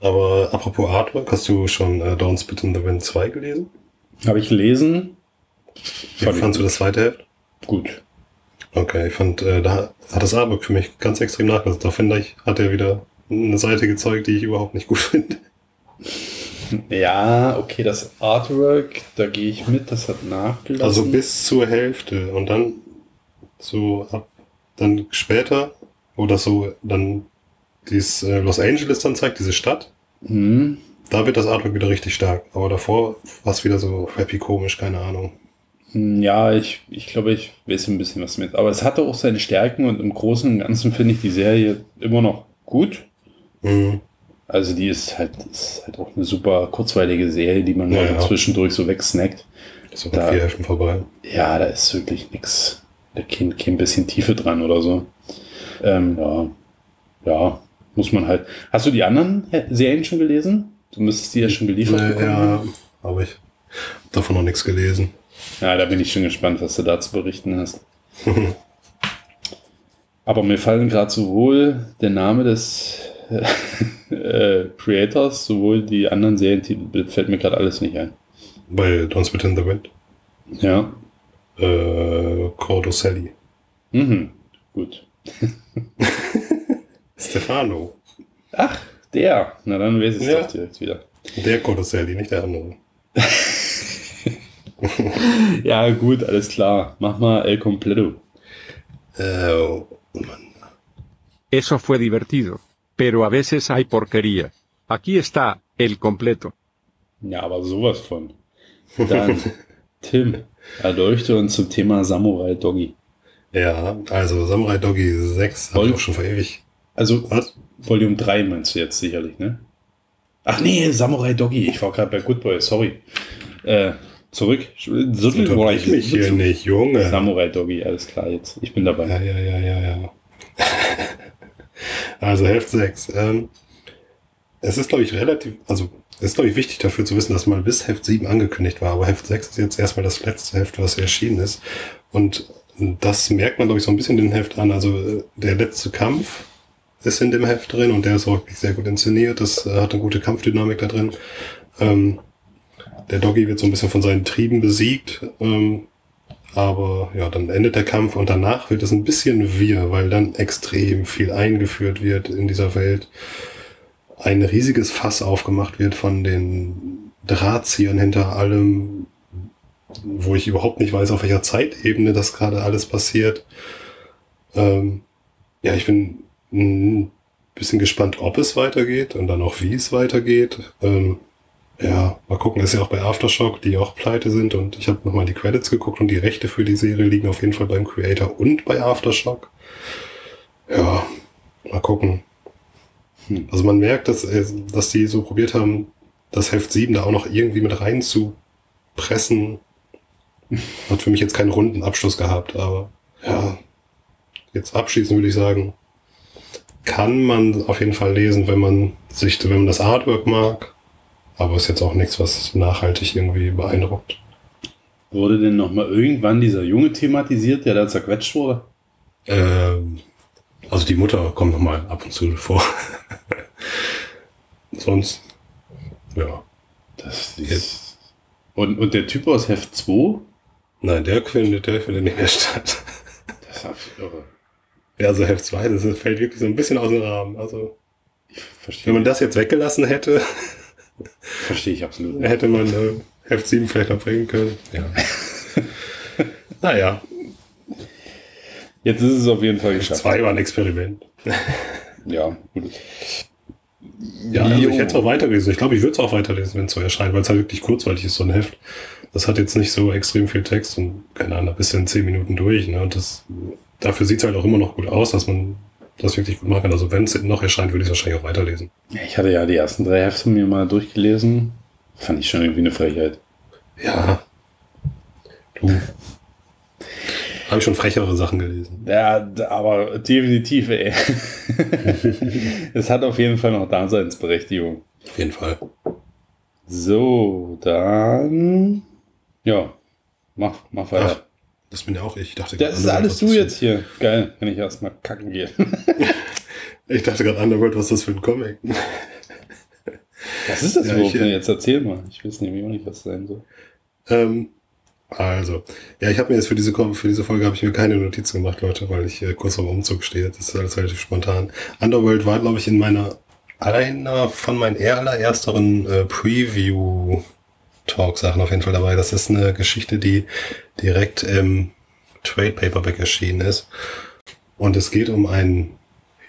Aber apropos Artwork, hast du schon äh, Don't Spit in the Wind 2 gelesen? Habe ich gelesen. Wie fandst du das zweite Heft? Gut. Okay, ich fand, äh, da hat das Artwork für mich ganz extrem nachgelassen. Da finde ich, hat er wieder eine Seite gezeigt, die ich überhaupt nicht gut *laughs* finde. Ja, okay, das Artwork, da gehe ich mit, das hat nachgelassen. Also bis zur Hälfte und dann so ab, dann später, wo das so dann dieses äh, Los Angeles dann zeigt, diese Stadt, Hm. da wird das Artwork wieder richtig stark. Aber davor war es wieder so happy komisch, keine Ahnung. Hm, Ja, ich, ich glaube, ich weiß ein bisschen was mit. Aber es hatte auch seine Stärken und im Großen und Ganzen finde ich die Serie immer noch gut. Mhm. Also die ist halt, ist halt auch eine super kurzweilige Serie, die man Ja, ja. zwischendurch so wegsnackt. Ist auch Da- vier Heften vorbei. Ja, da ist wirklich nix. Da kein, kein bisschen Tiefe dran oder so. Ähm, ja, ja, muss man halt. Hast du die anderen Serien schon gelesen? Du müsstest die ja schon geliefert Nee, bekommen. ja, aber ich hab davon noch nichts gelesen. Ja, da bin ich schon gespannt, was du da zu berichten hast. *laughs* Aber mir fallen gerade sowohl der Name des *laughs* äh, Creators, sowohl die anderen Serientitel, fällt mir gerade alles nicht ein. Bei Don't Spit in the Wind. Ja. Äh, Cordo Sally. Mhm. Gut. *laughs* Stefano. Ach, der. Na dann weiß ich es Ja. doch direkt wieder. Der Cordo Sally, nicht der andere. *laughs* Ja, gut, alles klar. Mach mal El Completo. Äh, Eso fue divertido. Pero a veces hay porquería. Aquí está, el completo. Ja, aber sowas von. Dann, *laughs* Tim, erleuchte uns zum Thema Samurai Doggy. ja, also Samurai Doggy 6 habe ich auch schon vor ewig. Also, Was? Volume 3 meinst du jetzt sicherlich, ne? Ach nee, Samurai Doggy. Ich war gerade bei Good Boy, sorry. Äh, zurück. Unterbrich mich hier nicht, Junge. Samurai Doggy, alles klar jetzt. Ich bin dabei. Ja, ja, ja, ja, ja. *laughs* also Heft 6. Ähm, es ist, glaube ich, relativ, also es ist, glaube ich, wichtig dafür zu wissen, dass mal bis Heft 7 angekündigt war, aber Heft 6 ist jetzt erstmal das letzte Heft, was erschienen ist. Und das merkt man, glaube ich, so ein bisschen den Heft an. Also äh, der letzte Kampf ist in dem Heft drin und der ist auch sehr gut inszeniert. Das äh, hat eine gute Kampfdynamik da drin. Ähm, der Doggy wird so ein bisschen von seinen Trieben besiegt. Ähm, aber ja, dann endet der Kampf und danach wird es ein bisschen wir, weil dann extrem viel eingeführt wird in dieser Welt. Ein riesiges Fass aufgemacht wird von den Drahtziehern hinter allem, wo ich überhaupt nicht weiß, auf welcher Zeitebene das gerade alles passiert. Ähm, ja, ich bin mm, bisschen gespannt, ob es weitergeht und dann auch wie es weitergeht. Ähm, ja, mal gucken, ist ja auch bei Aftershock, die auch pleite sind und ich habe nochmal die Credits geguckt und die Rechte für die Serie liegen auf jeden Fall beim Creator und bei Aftershock. Ja, mal gucken. Hm. Also man merkt, dass, äh, dass die so probiert haben, das Heft 7 da auch noch irgendwie mit rein zu pressen. Hat für mich jetzt keinen runden Abschluss gehabt, aber ja, jetzt abschließend würde ich sagen, kann man auf jeden Fall lesen, wenn man sich, wenn man das Artwork mag, aber ist jetzt auch nichts, was nachhaltig irgendwie beeindruckt. Wurde denn nochmal irgendwann dieser Junge thematisiert, der da zerquetscht wurde? Ähm, also die Mutter kommt noch mal ab und zu vor. *laughs* Sonst, ja. Das ist. Und, und der Typ aus Heft 2? Nein, der findet, der findet nicht mehr statt. Das ist absolut irre. Ja, also Heft 2, das fällt wirklich so ein bisschen aus dem Rahmen. Also, wenn man das jetzt weggelassen hätte, verstehe ich absolut nicht. hätte man äh, Heft 7 vielleicht noch bringen können. Ja. *laughs* naja, Jetzt ist es auf jeden Fall Heft geschafft. 2 war ein Experiment. Ja, gut. Ja, also ich hätte es auch weiterlesen. Ich glaube, ich würde es auch weiterlesen, wenn es so erscheint, weil es halt wirklich kurzweilig ist, so ein Heft. Das hat jetzt nicht so extrem viel Text und keine Ahnung, bis in zehn Minuten durch. Ne? Und das, dafür sieht es halt auch immer noch gut aus, dass man das wirklich gut machen kann. Also wenn es noch erscheint, würde ich es wahrscheinlich auch weiterlesen. Ich hatte ja die ersten drei Hefte mir mal durchgelesen. Fand ich schon irgendwie eine Frechheit. Ja. Du. Habe ich schon frechere Sachen gelesen. Ja, aber definitiv, ey. *laughs* es hat auf jeden Fall noch Daseinsberechtigung. Auf jeden Fall. So, dann. Ja, mach, mach weiter. Das bin ja auch ich. ich dachte, das ist alles du jetzt hier. Geil, wenn ich erstmal kacken gehe. *laughs* Ich dachte gerade, Underworld, was ist das für ein Comic? *laughs* Was ist das Ja, überhaupt ich, äh, jetzt? Erzähl mal. Ich weiß nämlich auch nicht, was sein soll. Ähm, also, ja, ich habe mir jetzt für diese, für diese Folge habe ich mir keine Notizen gemacht, Leute, weil ich äh, kurz vor dem Umzug stehe. Das ist alles relativ spontan. Underworld war, glaube ich, in meiner einer von meinen eher allerersteren äh, Preview-Talk-Sachen auf jeden Fall dabei. Das ist eine Geschichte, die direkt im Trade Paperback erschienen ist. Und es geht um einen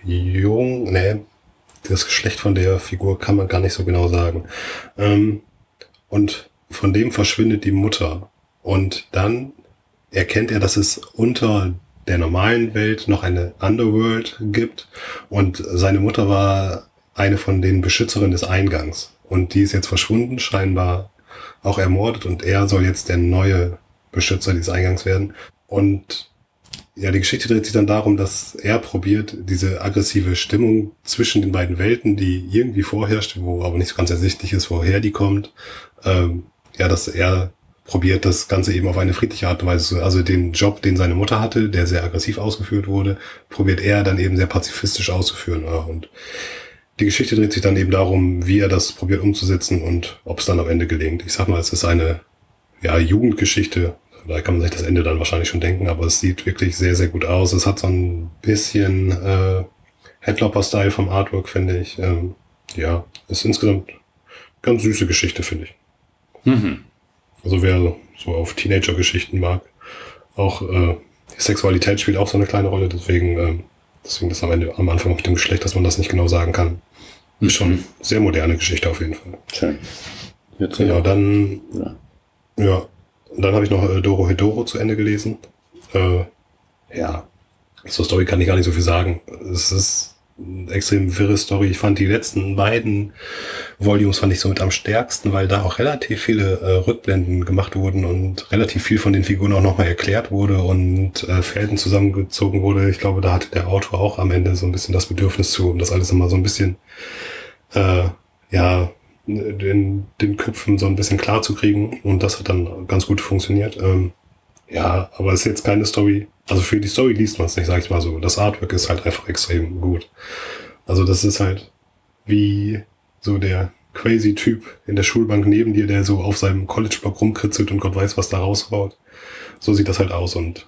Jungen, nee, das Geschlecht von der Figur kann man gar nicht so genau sagen. Ähm, und von dem verschwindet die Mutter. Und dann erkennt er, dass es unter der normalen Welt noch eine Underworld gibt. Und seine Mutter war eine von den Beschützerinnen des Eingangs. Und die ist jetzt verschwunden, scheinbar auch ermordet. Und er soll jetzt der neue Beschützer dieses Eingangs werden. Und ja, die Geschichte dreht sich dann darum, dass er probiert, diese aggressive Stimmung zwischen den beiden Welten, die irgendwie vorherrscht, wo aber nicht ganz ersichtlich ist, woher die kommt, ähm, ja, dass er probiert, das Ganze eben auf eine friedliche Art und Weise also den Job, den seine Mutter hatte, der sehr aggressiv ausgeführt wurde, probiert er dann eben sehr pazifistisch auszuführen. Und die Geschichte dreht sich dann eben darum, wie er das probiert umzusetzen und ob es dann am Ende gelingt. Ich sag mal, es ist eine ja, Jugendgeschichte. Da kann man sich das Ende dann wahrscheinlich schon denken, aber es sieht wirklich sehr, sehr gut aus. Es hat so ein bisschen äh, Headlopper-Style vom Artwork, finde ich. Ähm, ja, ist insgesamt ganz süße Geschichte, finde ich. Mhm. Also wer so auf Teenager-Geschichten mag, auch äh, Sexualität spielt auch so eine kleine Rolle, deswegen, ähm, deswegen ist am Ende am Anfang mit dem Geschlecht, dass man das nicht genau sagen kann. Ist schon sehr moderne Geschichte auf jeden Fall. Schön. Jetzt Genau, dann Ja. Ja, dann habe ich noch äh, Doro Hedoro zu Ende gelesen. Äh, ja, zur Story kann ich gar nicht so viel sagen. Es ist extrem wirre Story. Ich fand die letzten beiden Volumes fand ich somit am stärksten, weil da auch relativ viele äh, Rückblenden gemacht wurden und relativ viel von den Figuren auch nochmal erklärt wurde und äh, Felden zusammengezogen wurde. Ich glaube, da hatte der Autor auch am Ende so ein bisschen das Bedürfnis zu, um das alles immer so ein bisschen äh, ja, den, den Köpfen so ein bisschen klar zu kriegen. Und das hat dann ganz gut funktioniert. Ähm, ja, aber es ist jetzt keine Story. Also für die Story liest man es nicht, sag ich mal so. Das Artwork ist halt einfach extrem gut. Also das ist halt wie so der crazy Typ in der Schulbank neben dir, der so auf seinem College-Block rumkritzelt und Gott weiß, was da raushaut. So sieht das halt aus und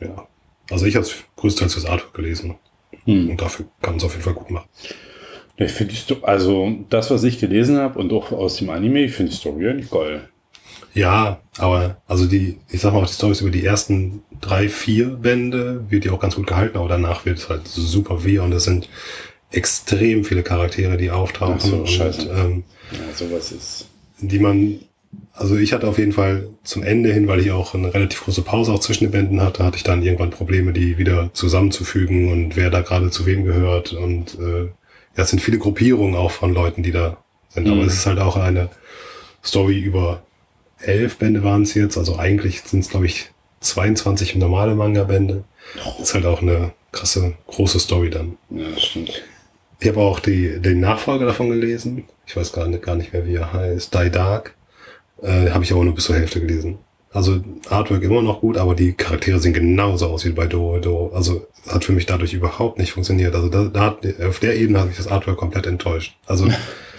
ja. Also ich habe es größtenteils fürs Artwork gelesen. Hm. Und dafür kann man es auf jeden Fall gut machen. Ich finde also das, was ich gelesen habe und auch aus dem Anime, ich finde die Story eigentlich geil. Ja, aber also die, ich sag mal, die Storys über die ersten drei, vier Bände wird die auch ganz gut gehalten, aber danach wird es halt super weh und es sind extrem viele Charaktere, die auftauchen so, und ähm, Ja, sowas ist. die man, also ich hatte auf jeden Fall zum Ende hin, weil ich auch eine relativ große Pause auch zwischen den Bänden hatte, hatte ich dann irgendwann Probleme, die wieder zusammenzufügen und wer da gerade zu wem gehört und äh, ja, es sind viele Gruppierungen auch von Leuten, die da sind, Mhm. aber es ist halt auch eine Story über elf Bände waren es jetzt, also eigentlich sind es glaube ich 22 normale Manga-Bände. Ist halt auch eine krasse, große Story dann. Ja, das stimmt. Ich habe auch die, den Nachfolger davon gelesen. Ich weiß gar nicht, gar nicht mehr, wie er heißt. Die Dark. Äh, habe ich aber nur bis zur Hälfte gelesen. Also Artwork immer noch gut, aber die Charaktere sehen genauso aus wie bei Do Do. Also hat für mich dadurch überhaupt nicht funktioniert. Also da, da hat, auf der Ebene hat mich das Artwork komplett enttäuscht. Also *laughs*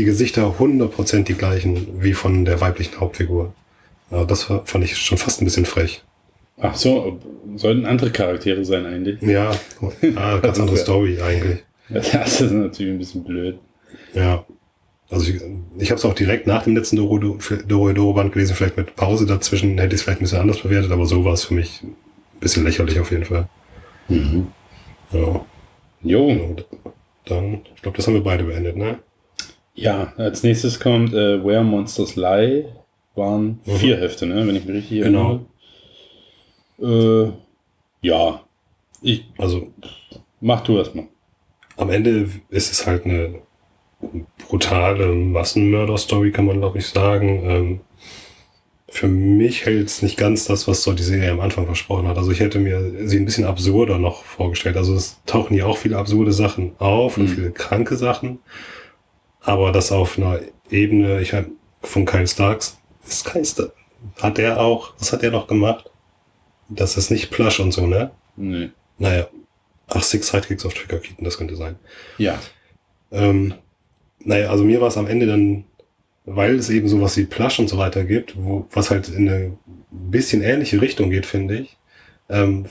die Gesichter 100% die gleichen wie von der weiblichen Hauptfigur. Ja, das fand ich schon fast ein bisschen frech. Ach so, sollten andere Charaktere sein eigentlich. Ja, ah, ganz *laughs* andere Story eigentlich. Das ist natürlich ein bisschen blöd. Ja. Also ich, ich habe es auch direkt nach dem letzten Doro-Doro-Band gelesen, vielleicht mit Pause dazwischen hätte ich es vielleicht ein bisschen anders bewertet, aber so war es für mich ein bisschen lächerlich auf jeden Fall. Ja. Jo. Dann, ich glaube, das haben wir beide beendet, ne? Ja, als nächstes kommt äh, Where Monsters Lie. Waren Mhm. vier Hefte, ne? Wenn ich mich richtig Genau. erinnere. Äh, ja. Ich Also mach du erst mal. am Ende ist es halt eine brutale Massenmörder-Story, kann man glaube ich sagen. Ähm, für mich hält es nicht ganz das, was so die Serie am Anfang versprochen hat. Also ich hätte mir sie ein bisschen absurder noch vorgestellt. Also es tauchen hier auch viele absurde Sachen auf und Mhm. viele kranke Sachen. Aber das auf einer Ebene, ich habe von Kyle Starks, ist Kyle Stark, hat er auch, was hat er noch gemacht? Das ist nicht Plush und so, ne? Nee. Naja. Ach, Six Sidekicks auf Trigger Keaton, das könnte sein. Ja. Ähm, naja, also mir war es am Ende dann, weil es eben sowas wie Plush und so weiter gibt, wo, was halt in eine bisschen ähnliche Richtung geht, finde ich. Ähm,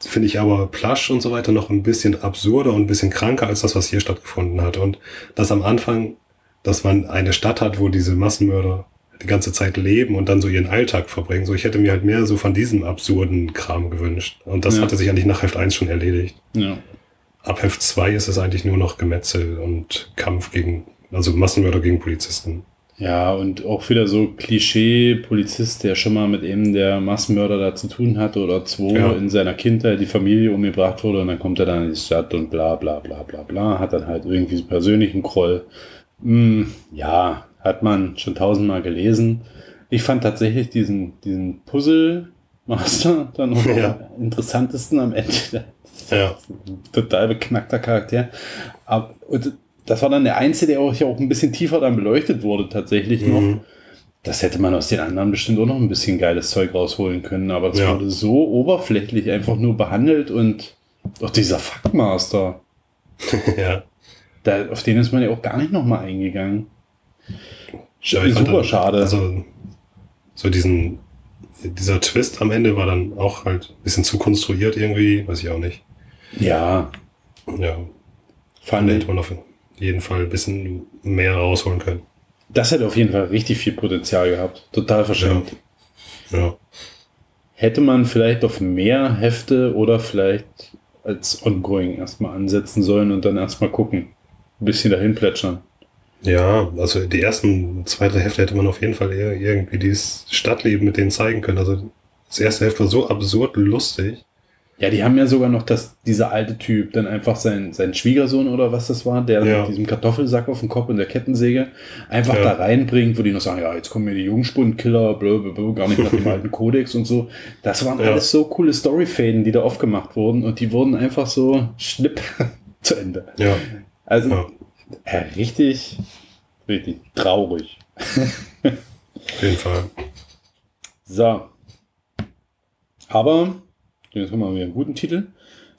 finde ich aber Plush und so weiter noch ein bisschen absurder und ein bisschen kranker als das, was hier stattgefunden hat. Und das am Anfang, dass man eine Stadt hat, wo diese Massenmörder die ganze Zeit leben und dann so ihren Alltag verbringen. So, ich hätte mir halt mehr so von diesem absurden Kram gewünscht. Und das Ja. hatte sich eigentlich nach Heft 1 schon erledigt. Ja. Ab Heft 2 ist es eigentlich nur noch Gemetzel und Kampf gegen, also Massenmörder gegen Polizisten. Ja, und auch wieder so Klischee-Polizist, der schon mal mit eben der Massenmörder da zu tun hatte oder zwei Ja. in seiner Kindheit die Familie umgebracht wurde und dann kommt er dann in die Stadt und bla bla bla bla bla, hat dann halt irgendwie persönlichen Groll. Hm, ja, hat man schon tausendmal gelesen. Ich fand tatsächlich diesen, diesen Puzzle-Master *laughs* dann noch Ja. am interessantesten am Ende. Ja. total beknackter Charakter. Aber, und das war dann der Einzige, der auch, auch ein bisschen tiefer dann beleuchtet wurde, tatsächlich noch. Mhm. Das hätte man aus den anderen bestimmt auch noch ein bisschen geiles Zeug rausholen können, aber es Ja. wurde so oberflächlich einfach nur behandelt und auch dieser Fuckmaster, *laughs* ja. da, auf den ist man ja auch gar nicht nochmal eingegangen. Ja, Super dann- schade. Also, so diesen, dieser Twist am Ende war dann auch halt ein bisschen zu konstruiert irgendwie, weiß ich auch nicht. ja, Ja. fand hätte man auf jeden Fall ein bisschen mehr rausholen können. Das hätte auf jeden Fall richtig viel Potenzial gehabt. Total verschenkt. Ja. Hätte man vielleicht auf mehr Hefte oder vielleicht als Ongoing erstmal ansetzen sollen und dann erstmal gucken. Ein bisschen dahin plätschern. Ja, also die ersten zwei, drei Hefte hätte man auf jeden Fall eher irgendwie dieses Stadtleben mit denen zeigen können. Also das erste Heft war so absurd lustig. Ja, die haben ja sogar noch, dass dieser alte Typ dann einfach sein, sein Schwiegersohn oder was das war, der Ja. mit diesem Kartoffelsack auf dem Kopf und der Kettensäge einfach Ja. da reinbringt, wo die noch sagen, ja, jetzt kommen mir die Jungspundenkiller, blablabla, gar nicht nach dem alten *laughs* Kodex und so. Das waren Ja. alles so coole Storyfäden, die da aufgemacht wurden und die wurden einfach so schnipp *laughs* zu Ende. Ja. Also ja, richtig, richtig traurig. Auf jeden Fall. *laughs* So. Aber, jetzt haben wir wieder einen guten Titel.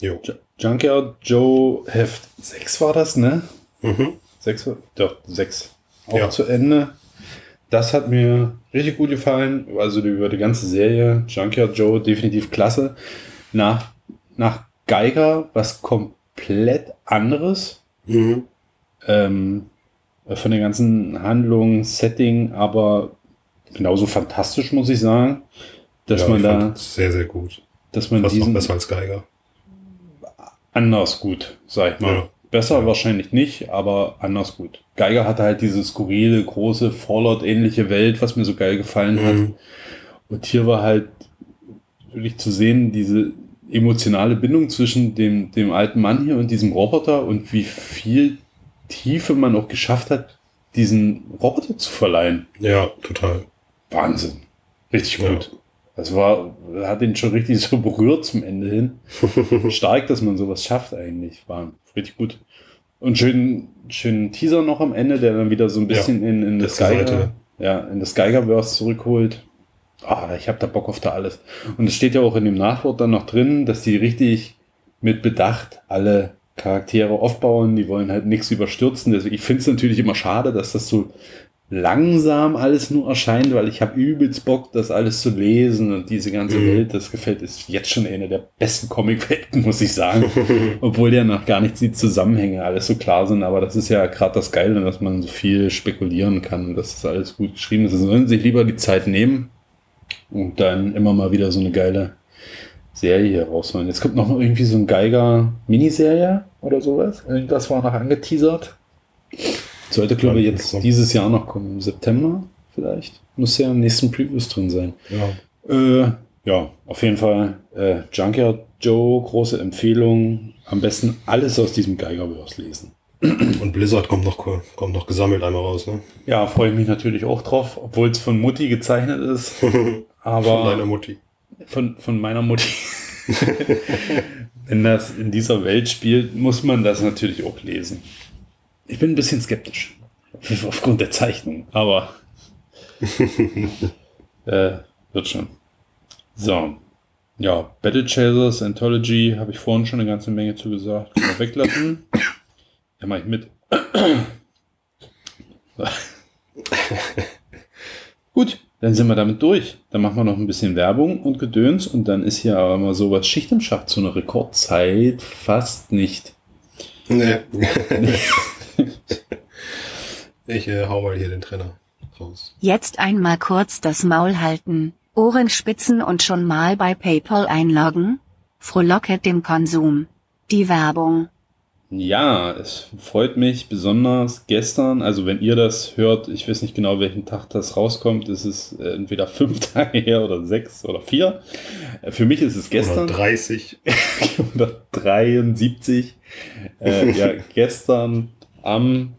Jo. J- Junkyard Joe Heft 6 war das, ne? Mhm. 6 war, doch, 6. Auch Ja. zu Ende. Das hat mir richtig gut gefallen. Also über die ganze Serie. Junkyard Joe definitiv klasse. Nach, nach Geiger was komplett anderes. Mhm. Ähm, von den ganzen Handlungen, Setting, aber genauso fantastisch, muss ich sagen. Dass ja, man da, sehr, sehr gut. Dass man Fast noch diesen besser als Geiger. anders gut, sag ich mal, Ja. Besser wahrscheinlich nicht, aber anders gut. Geiger hatte halt diese skurrile, große, Fallout-ähnliche Welt, was mir so geil gefallen hat. Mhm. Und hier war halt wirklich zu sehen, diese emotionale Bindung zwischen dem, dem alten Mann hier und diesem Roboter und wie viel Tiefe man auch geschafft hat, diesen Roboter zu verleihen. Ja, total. Wahnsinn. Richtig Ja. Das war, hat ihn schon richtig *laughs* so berührt zum Ende hin. Stark, dass man sowas schafft eigentlich. War richtig gut. Und schön, schönen Teaser noch am Ende, der dann wieder so ein bisschen in, in das Geiger, Seite. ja, in das Geigerverse zurückholt. Ah, ich habe da Bock auf da alles. Und es steht ja auch in dem Nachwort dann noch drin, dass die richtig mit Bedacht alle Charaktere aufbauen. Die wollen halt nichts überstürzen. Deswegen, ich finde es natürlich immer schade, dass das so langsam alles nur erscheint, weil ich habe übelst Bock, das alles zu lesen und diese ganze Mhm. Welt, das gefällt, ist jetzt schon eine der besten Comic-Welten, *laughs* muss ich sagen. Obwohl ja noch gar nicht die Zusammenhänge alles so klar sind, aber das ist ja gerade das Geile, dass man so viel spekulieren kann, dass das alles gut geschrieben ist. Sie sollen sich lieber die Zeit nehmen und dann immer mal wieder so eine geile Serie hier rausholen. Jetzt kommt noch irgendwie so ein Geiger-Miniserie oder sowas. Irgendwas war noch angeteasert. Sollte, glaube ich, jetzt dieses Jahr noch kommen. Im September vielleicht. Muss ja im nächsten Previews drin sein. Ja. Äh, ja, auf jeden Fall. Äh, Junkyard Joe, große Empfehlung. Am besten alles aus diesem Geigerverse lesen. *clears throat* Und Blizzard kommt noch, kommt noch gesammelt einmal raus, ne? Ja, freue ich mich natürlich auch drauf, obwohl es von Mutti gezeichnet ist. *laughs* Aber Von deiner Mutti. von, von meiner Mutti. *laughs* Wenn das in dieser Welt spielt, muss man das natürlich auch lesen. Ich bin ein bisschen skeptisch. *laughs* Aufgrund der Zeichnung. Aber *laughs* äh, wird schon. So. Ja, Battle Chasers Anthology habe ich vorhin schon eine ganze Menge zugesagt. Können wir weglassen. Ja, mach ich mit. *laughs* Gut, dann sind wir damit durch. Dann machen wir noch ein bisschen Werbung und Gedöns und dann ist hier aber mal sowas Schicht im Schacht zu einer Rekordzeit fast nicht. Nee. *laughs* ich äh, hau mal hier den Trainer raus. Jetzt einmal kurz das Maul halten, Ohren spitzen und schon mal bei PayPal einloggen? Frohlocket dem Konsum. Die Werbung. Ja, es freut mich besonders gestern, also wenn ihr das hört, ich weiß nicht genau, welchen Tag das rauskommt, ist es äh, entweder fünf *laughs* Tage her oder sechs oder vier. Äh, Für mich ist es gestern. Oder 30. oder 73. Äh, ja, *laughs* gestern am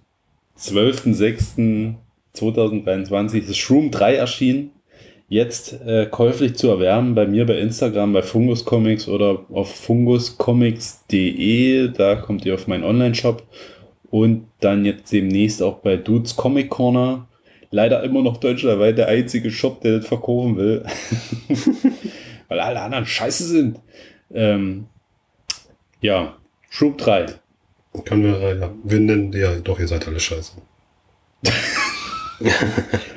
12.06.2023 ist Shroom 3 erschienen. Jetzt äh, käuflich zu erwerben bei mir bei Instagram, bei Fungus Comics oder auf funguscomics.de. Da kommt ihr auf meinen Online-Shop. Und dann jetzt demnächst auch bei Dudes Comic Corner. Leider immer noch deutschlandweit der einzige Shop, der das verkaufen will. *laughs* Weil alle anderen scheiße sind. Ähm, ja, Shroom 3. Können wir, ja, wir nennen, ja, doch, ihr seid alle scheiße. *laughs*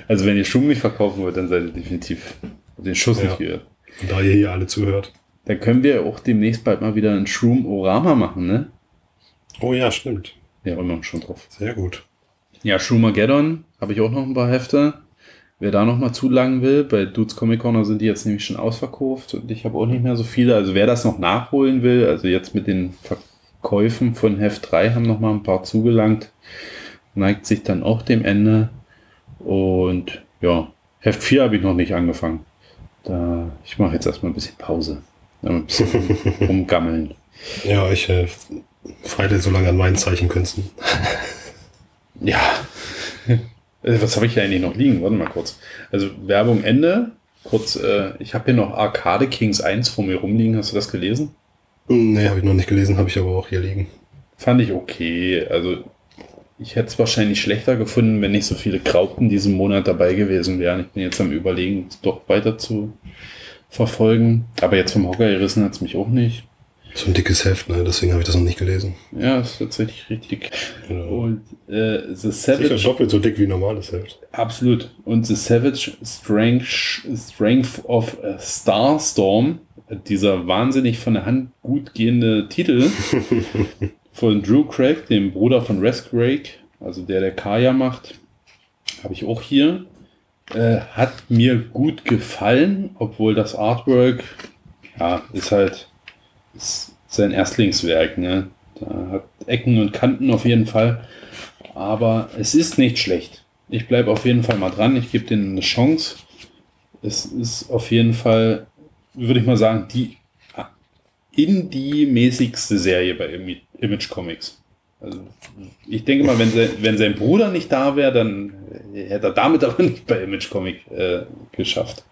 Also wenn ihr Schum nicht verkaufen wollt, dann seid ihr definitiv den Schuss Ja. nicht gehört. Und da ihr hier alle zuhört. Dann können wir auch demnächst bald mal wieder ein Shroom-Orama machen, ne? Oh ja, stimmt. Ja, immer schon drauf. Sehr gut. Ja, Shroom-Armageddon habe ich auch noch ein paar Hefte. Wer da noch mal zulangen will, bei Dudes Comic Corner sind die jetzt nämlich schon ausverkauft und ich habe auch nicht mehr so viele. Also wer das noch nachholen will, also jetzt mit den Verkäufen von Heft 3 haben noch mal ein paar zugelangt, neigt sich dann auch dem Ende. Und ja, Heft 4 habe ich noch nicht angefangen. Da, ich mache jetzt erstmal ein bisschen Pause. Ein bisschen *laughs* rumgammeln. Ja, ich äh, feile so lange an meinen Zeichenkünsten. *laughs* Ja. Äh, Was habe ich hier eigentlich noch liegen? Warte mal kurz. Also Werbung Ende. Kurz, äh, ich habe hier noch Arcade Kings 1 vor mir rumliegen. Hast du das gelesen? Nee, habe ich noch nicht gelesen, habe ich aber auch hier liegen. Fand ich okay. Also ich hätte es wahrscheinlich schlechter gefunden, wenn nicht so viele Graupten diesen Monat dabei gewesen wären. Ich bin jetzt am überlegen, es doch weiter zu verfolgen. Aber jetzt vom Hocker gerissen hat es mich auch nicht. So ein dickes Heft, ne? deswegen habe ich das noch nicht gelesen. Ja, ist tatsächlich richtig. Genau. Und äh, The Sicher Savage... doppelt so dick wie ein normales Heft. Absolut. Und The Savage Strength, Strength of a Starstorm, dieser wahnsinnig von der Hand gut gehende Titel *laughs* von Drew Craig, dem Bruder von Res Craig, also der, der Kaya macht, habe ich auch hier. Äh, hat mir gut gefallen, obwohl das Artwork, ja, ist halt ist sein Erstlingswerk, ne? Da hat Ecken und Kanten auf jeden Fall. Aber es ist nicht schlecht. Ich bleibe auf jeden Fall mal dran. Ich gebe denen eine Chance. Es ist auf jeden Fall, würde ich mal sagen, die indie-mäßigste Serie bei Image Comics. Also, ich denke mal, wenn, se, wenn sein Bruder nicht da wäre, dann hätte er damit *laughs* aber nicht bei Image Comic äh, geschafft.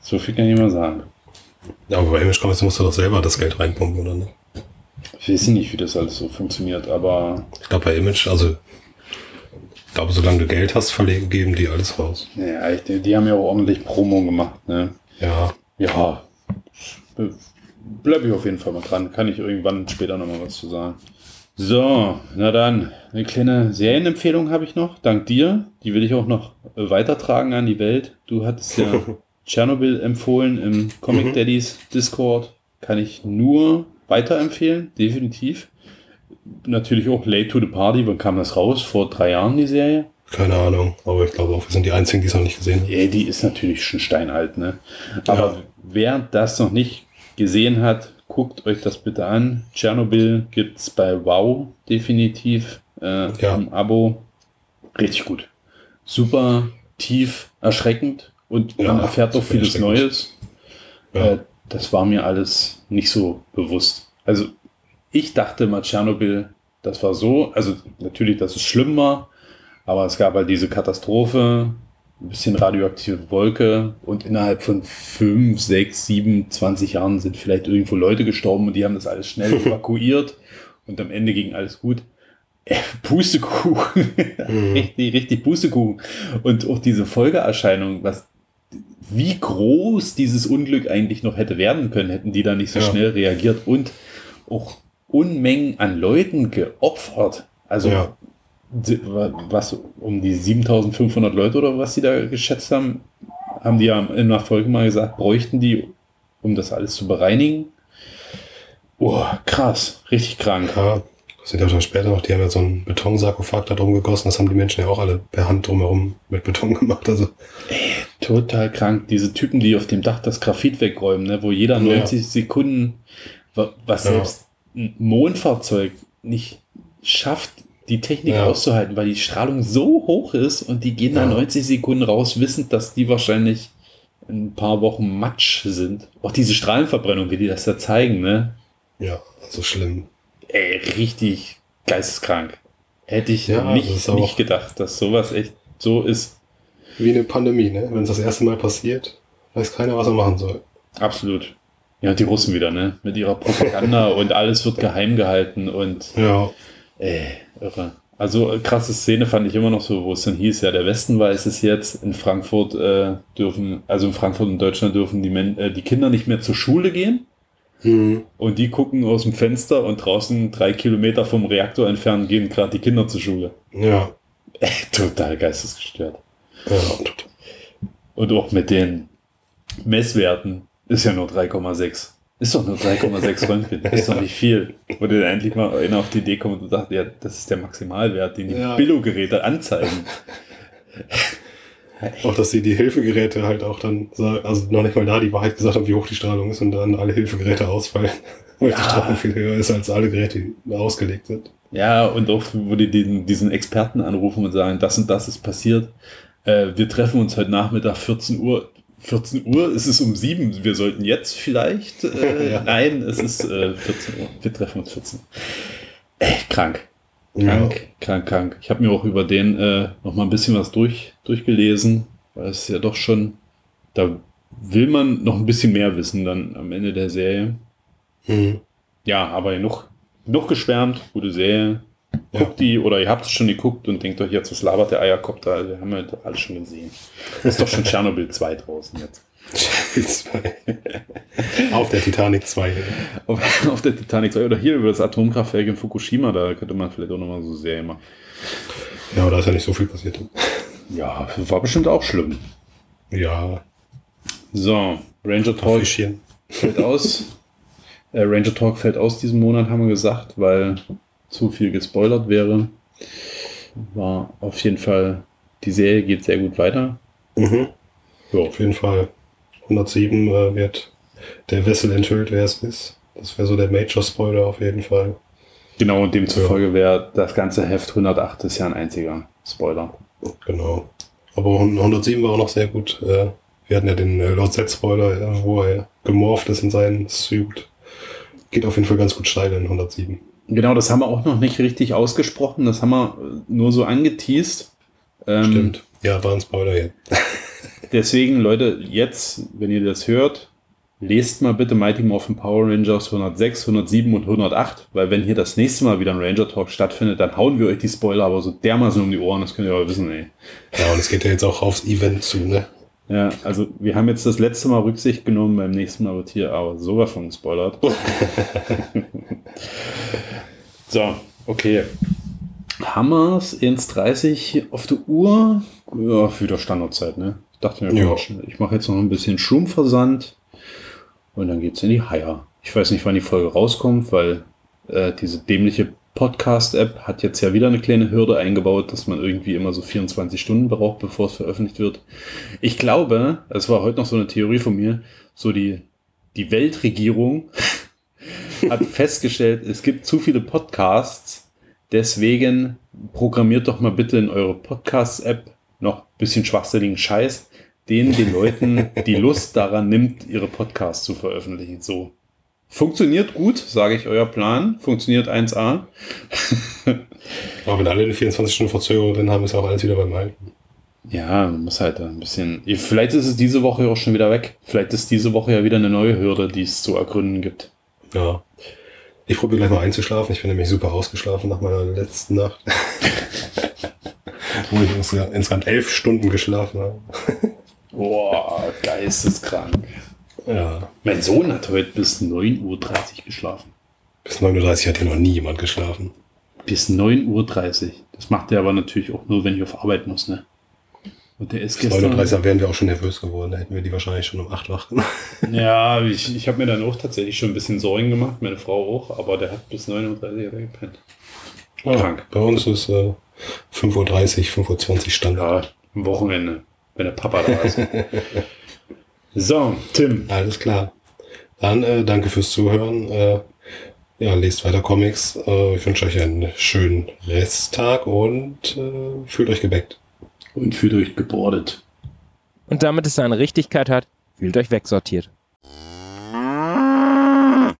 So viel kann ich mal sagen. Ja, aber bei Image Comics musst du doch selber das Geld reinpumpen, oder ne? Ich weiß nicht, wie das alles so funktioniert, aber Ich glaube bei Image, also ich glaube, solange du Geld hast, verlegen, geben die alles raus. ja, ich, die, die haben ja auch ordentlich Promo gemacht. Ne? Ja, Ja, bleibe ich auf jeden Fall mal dran. Kann ich irgendwann später nochmal was zu sagen. So, na dann, eine kleine Serienempfehlung habe ich noch, dank dir. Die will ich auch noch weitertragen an die Welt. Du hattest ja *laughs* Tschernobyl empfohlen im Comic Mhm. Daddies Discord. Kann ich nur weiterempfehlen, definitiv. Natürlich auch Late to the Party. Wann kam das raus? Vor drei Jahren die Serie? keine Ahnung, aber ich glaube auch, wir sind die Einzigen, die es noch nicht gesehen haben. Ja, die ist natürlich schon steinalt, ne? Aber Ja. wer das noch nicht gesehen hat, guckt euch das bitte an. Tschernobyl gibt's bei Wow definitiv äh, Ja. im Abo. Richtig gut. Super tief, erschreckend und Ja, man erfährt super vieles. Neues. Ja. Äh, das war mir alles nicht so bewusst. Also ich dachte mal, Tschernobyl, das war so, also natürlich, dass es schlimm war, aber es gab halt diese Katastrophe, ein bisschen radioaktive Wolke und innerhalb von fünf, sechs, sieben, 20 Jahren sind vielleicht irgendwo Leute gestorben und die haben das alles schnell *laughs* evakuiert und am Ende ging alles gut. Äh, Pustekuchen. *laughs* richtig, richtig Pustekuchen. Und auch diese Folgeerscheinung, was, wie groß dieses Unglück eigentlich noch hätte werden können, hätten die da nicht so Ja. schnell reagiert und auch Unmengen an Leuten geopfert. Also, Ja. Was, um die 7500 Leute oder was sie da geschätzt haben, haben die ja in einer Folge mal gesagt, bräuchten die, um das alles zu bereinigen. Oh, krass, richtig krank. Ja, das sind ja dann später noch, die haben ja so einen Betonsarkophag da drum gegossen, das haben die Menschen ja auch alle per Hand drumherum mit Beton *laughs* gemacht, also Total krank. Diese Typen, die auf dem Dach das Graphit wegräumen, ne, wo jeder Ja. 90 Sekunden, wa- was Ja. selbst ein Mondfahrzeug nicht schafft, die Technik Ja. auszuhalten, weil die Strahlung so hoch ist und die gehen da Ja. 90 Sekunden raus, wissend, dass die wahrscheinlich in ein paar Wochen Matsch sind. Auch diese Strahlenverbrennung, wie die das da zeigen, ne? ja, also schlimm. Ey, richtig geisteskrank. Hätte ich Ja, nicht, nicht gedacht, dass sowas echt so ist. Wie eine Pandemie, ne? Wenn es das erste Mal passiert, weiß keiner, was er machen soll. Absolut. Ja, die Russen wieder, ne? Mit ihrer Propaganda *laughs* und alles wird geheim gehalten und Ja, äh, irre. Also äh, krasse Szene fand ich immer noch so, wo es dann hieß, ja, der Westen weiß es jetzt, in Frankfurt äh, dürfen, also in Frankfurt und Deutschland dürfen die, Men äh, die Kinder nicht mehr zur Schule gehen hm. und die gucken aus dem Fenster und draußen drei Kilometer vom Reaktor entfernt gehen gerade die Kinder zur Schule. ja, Äh, total geistesgestört. ja, total. Und auch mit den Messwerten ist ja nur 3,6. Ist doch nur 3,6 Röntgen. *laughs* Ist doch nicht viel. Wo dir dann endlich mal einer auf die Idee kommt und sagt, ja, das ist der Maximalwert, den die Ja. Billo-Geräte anzeigen. *laughs* Auch, dass sie die Hilfegeräte halt auch dann, also noch nicht mal da die Wahrheit gesagt haben, wie hoch die Strahlung ist und dann alle Hilfegeräte ausfallen. *laughs* Weil die Strahlung viel höher ist als alle Geräte, die ausgelegt sind. Ja, und auch, wo die den, diesen Experten anrufen und sagen, das und das ist passiert. Äh, wir treffen uns heute Nachmittag 14 Uhr. 14 Uhr ist es um 7. Wir sollten jetzt vielleicht. Äh, *laughs* Ja. Nein, es ist äh, 14 Uhr. Wir treffen uns 14 Uhr. Echt krank. Ja. Krank, krank, krank. Ich habe mir auch über den äh, noch mal ein bisschen was durch, durchgelesen, weil es ja doch schon, da will man noch ein bisschen mehr wissen dann am Ende der Serie. Hm. Ja, aber genug, genug geschwärmt, gute Serie. Ja. Guckt die, oder ihr habt es schon geguckt und denkt euch jetzt, was labert der Eierkopter? Wir haben ja doch alles schon gesehen. Ist doch schon Tschernobyl 2 draußen jetzt. Auf der Titanic 2. Auf, auf der Titanic 2 oder hier über das Atomkraftwerk in Fukushima, da könnte man vielleicht auch nochmal so Serie machen. Ja, aber da ist ja nicht so viel passiert. Ja, war bestimmt auch schlimm. Ja, So, Ranger Talk fällt aus. Äh, Ranger Talk fällt aus diesen Monat, haben wir gesagt, weil zu viel gespoilert wäre. War auf jeden Fall, die Serie geht sehr gut weiter. Mhm. Ja, Auf jeden Fall. 107 äh, wird der Wessel enthüllt, wer es ist. Das wäre so der Major-Spoiler auf jeden Fall. Genau, und demzufolge wäre das ganze Heft 108 ist ja ein einziger Spoiler. Genau. Aber 107 war auch noch sehr gut. Äh, Wir hatten ja den äh, Lord Z-Spoiler, ja, wo er gemorpht ist in seinen Suit. Geht auf jeden Fall ganz gut steil in 107. Genau, das haben wir auch noch nicht richtig ausgesprochen. Das haben wir äh, nur so angeteased. Ähm, Stimmt. Ja, war ein Spoiler jetzt. *laughs* Deswegen, Leute, jetzt, wenn ihr das hört, lest mal bitte Mighty Morphin Power Rangers 106, 107 und 108, weil wenn hier das nächste Mal wieder ein Ranger Talk stattfindet, dann hauen wir euch die Spoiler aber so dermaßen um die Ohren, das könnt ihr aber wissen, ey. Ja, und es geht ja jetzt auch aufs Event zu, ne? Ja, also wir haben jetzt das letzte Mal Rücksicht genommen, beim nächsten Mal wird hier aber sowas von gespoilert. *laughs* so, okay. Hammers 1.30 auf der Uhr. Ja, wieder Standardzeit, ne? Ich dachte mir, Ja. ich mache jetzt noch ein bisschen Schrumpfversand und dann geht's in die Haier. Ich weiß nicht, wann die Folge rauskommt, weil äh, diese dämliche Podcast-App hat jetzt ja wieder eine kleine Hürde eingebaut, dass man irgendwie immer so 24 Stunden braucht, bevor es veröffentlicht wird. Ich glaube, es war heute noch so eine Theorie von mir, so die, die Weltregierung *laughs* hat festgestellt, es gibt zu viele Podcasts, deswegen programmiert doch mal bitte in eure Podcasts-App noch bisschen schwachsinnigen Scheiß, den den Leuten die Lust daran nimmt, ihre Podcasts zu veröffentlichen. So. Funktioniert gut, sage ich, euer Plan. Funktioniert 1A. Aber wenn alle eine 24 Stunden Verzögerung drin haben, ist auch alles wieder beim Alten. Ja, man muss halt ein bisschen. Vielleicht ist es diese Woche auch schon wieder weg. Vielleicht ist diese Woche ja wieder eine neue Hürde, die es zu ergründen gibt. Ja. Ich probiere gleich mal einzuschlafen. Ich bin nämlich super ausgeschlafen nach meiner letzten Nacht. *laughs* Wo ich insgesamt- insgesamt elf Stunden geschlafen habe. Boah, geisteskrank. Ja. Mein Sohn hat heute bis 9.30 Uhr geschlafen. Bis 9.30 Uhr hat hier noch nie jemand geschlafen. Bis 9.30 Uhr. Das macht er aber natürlich auch nur, wenn ich auf Arbeit muss, ne? Und der ist Bis gestern. 9.30 Uhr wären wir auch schon nervös geworden. Da hätten wir die wahrscheinlich schon um 8 wach gemacht. *laughs* Ja, ich, ich habe mir dann auch tatsächlich schon ein bisschen Sorgen gemacht, meine Frau auch, aber der hat bis 9.30 Uhr gepennt. Krank. Bei uns ist äh, 5.30 Uhr, 5.20 Uhr Standard. Ja, am Wochenende, wenn der Papa da ist. *laughs* so, Tim. Alles klar. Dann äh, danke fürs Zuhören. Äh, ja, lest weiter Comics. Äh, ich wünsche euch einen schönen Resttag und äh, fühlt euch gebackt. Und fühlt euch gebordet. Und damit es seine Richtigkeit hat, fühlt euch wegsortiert.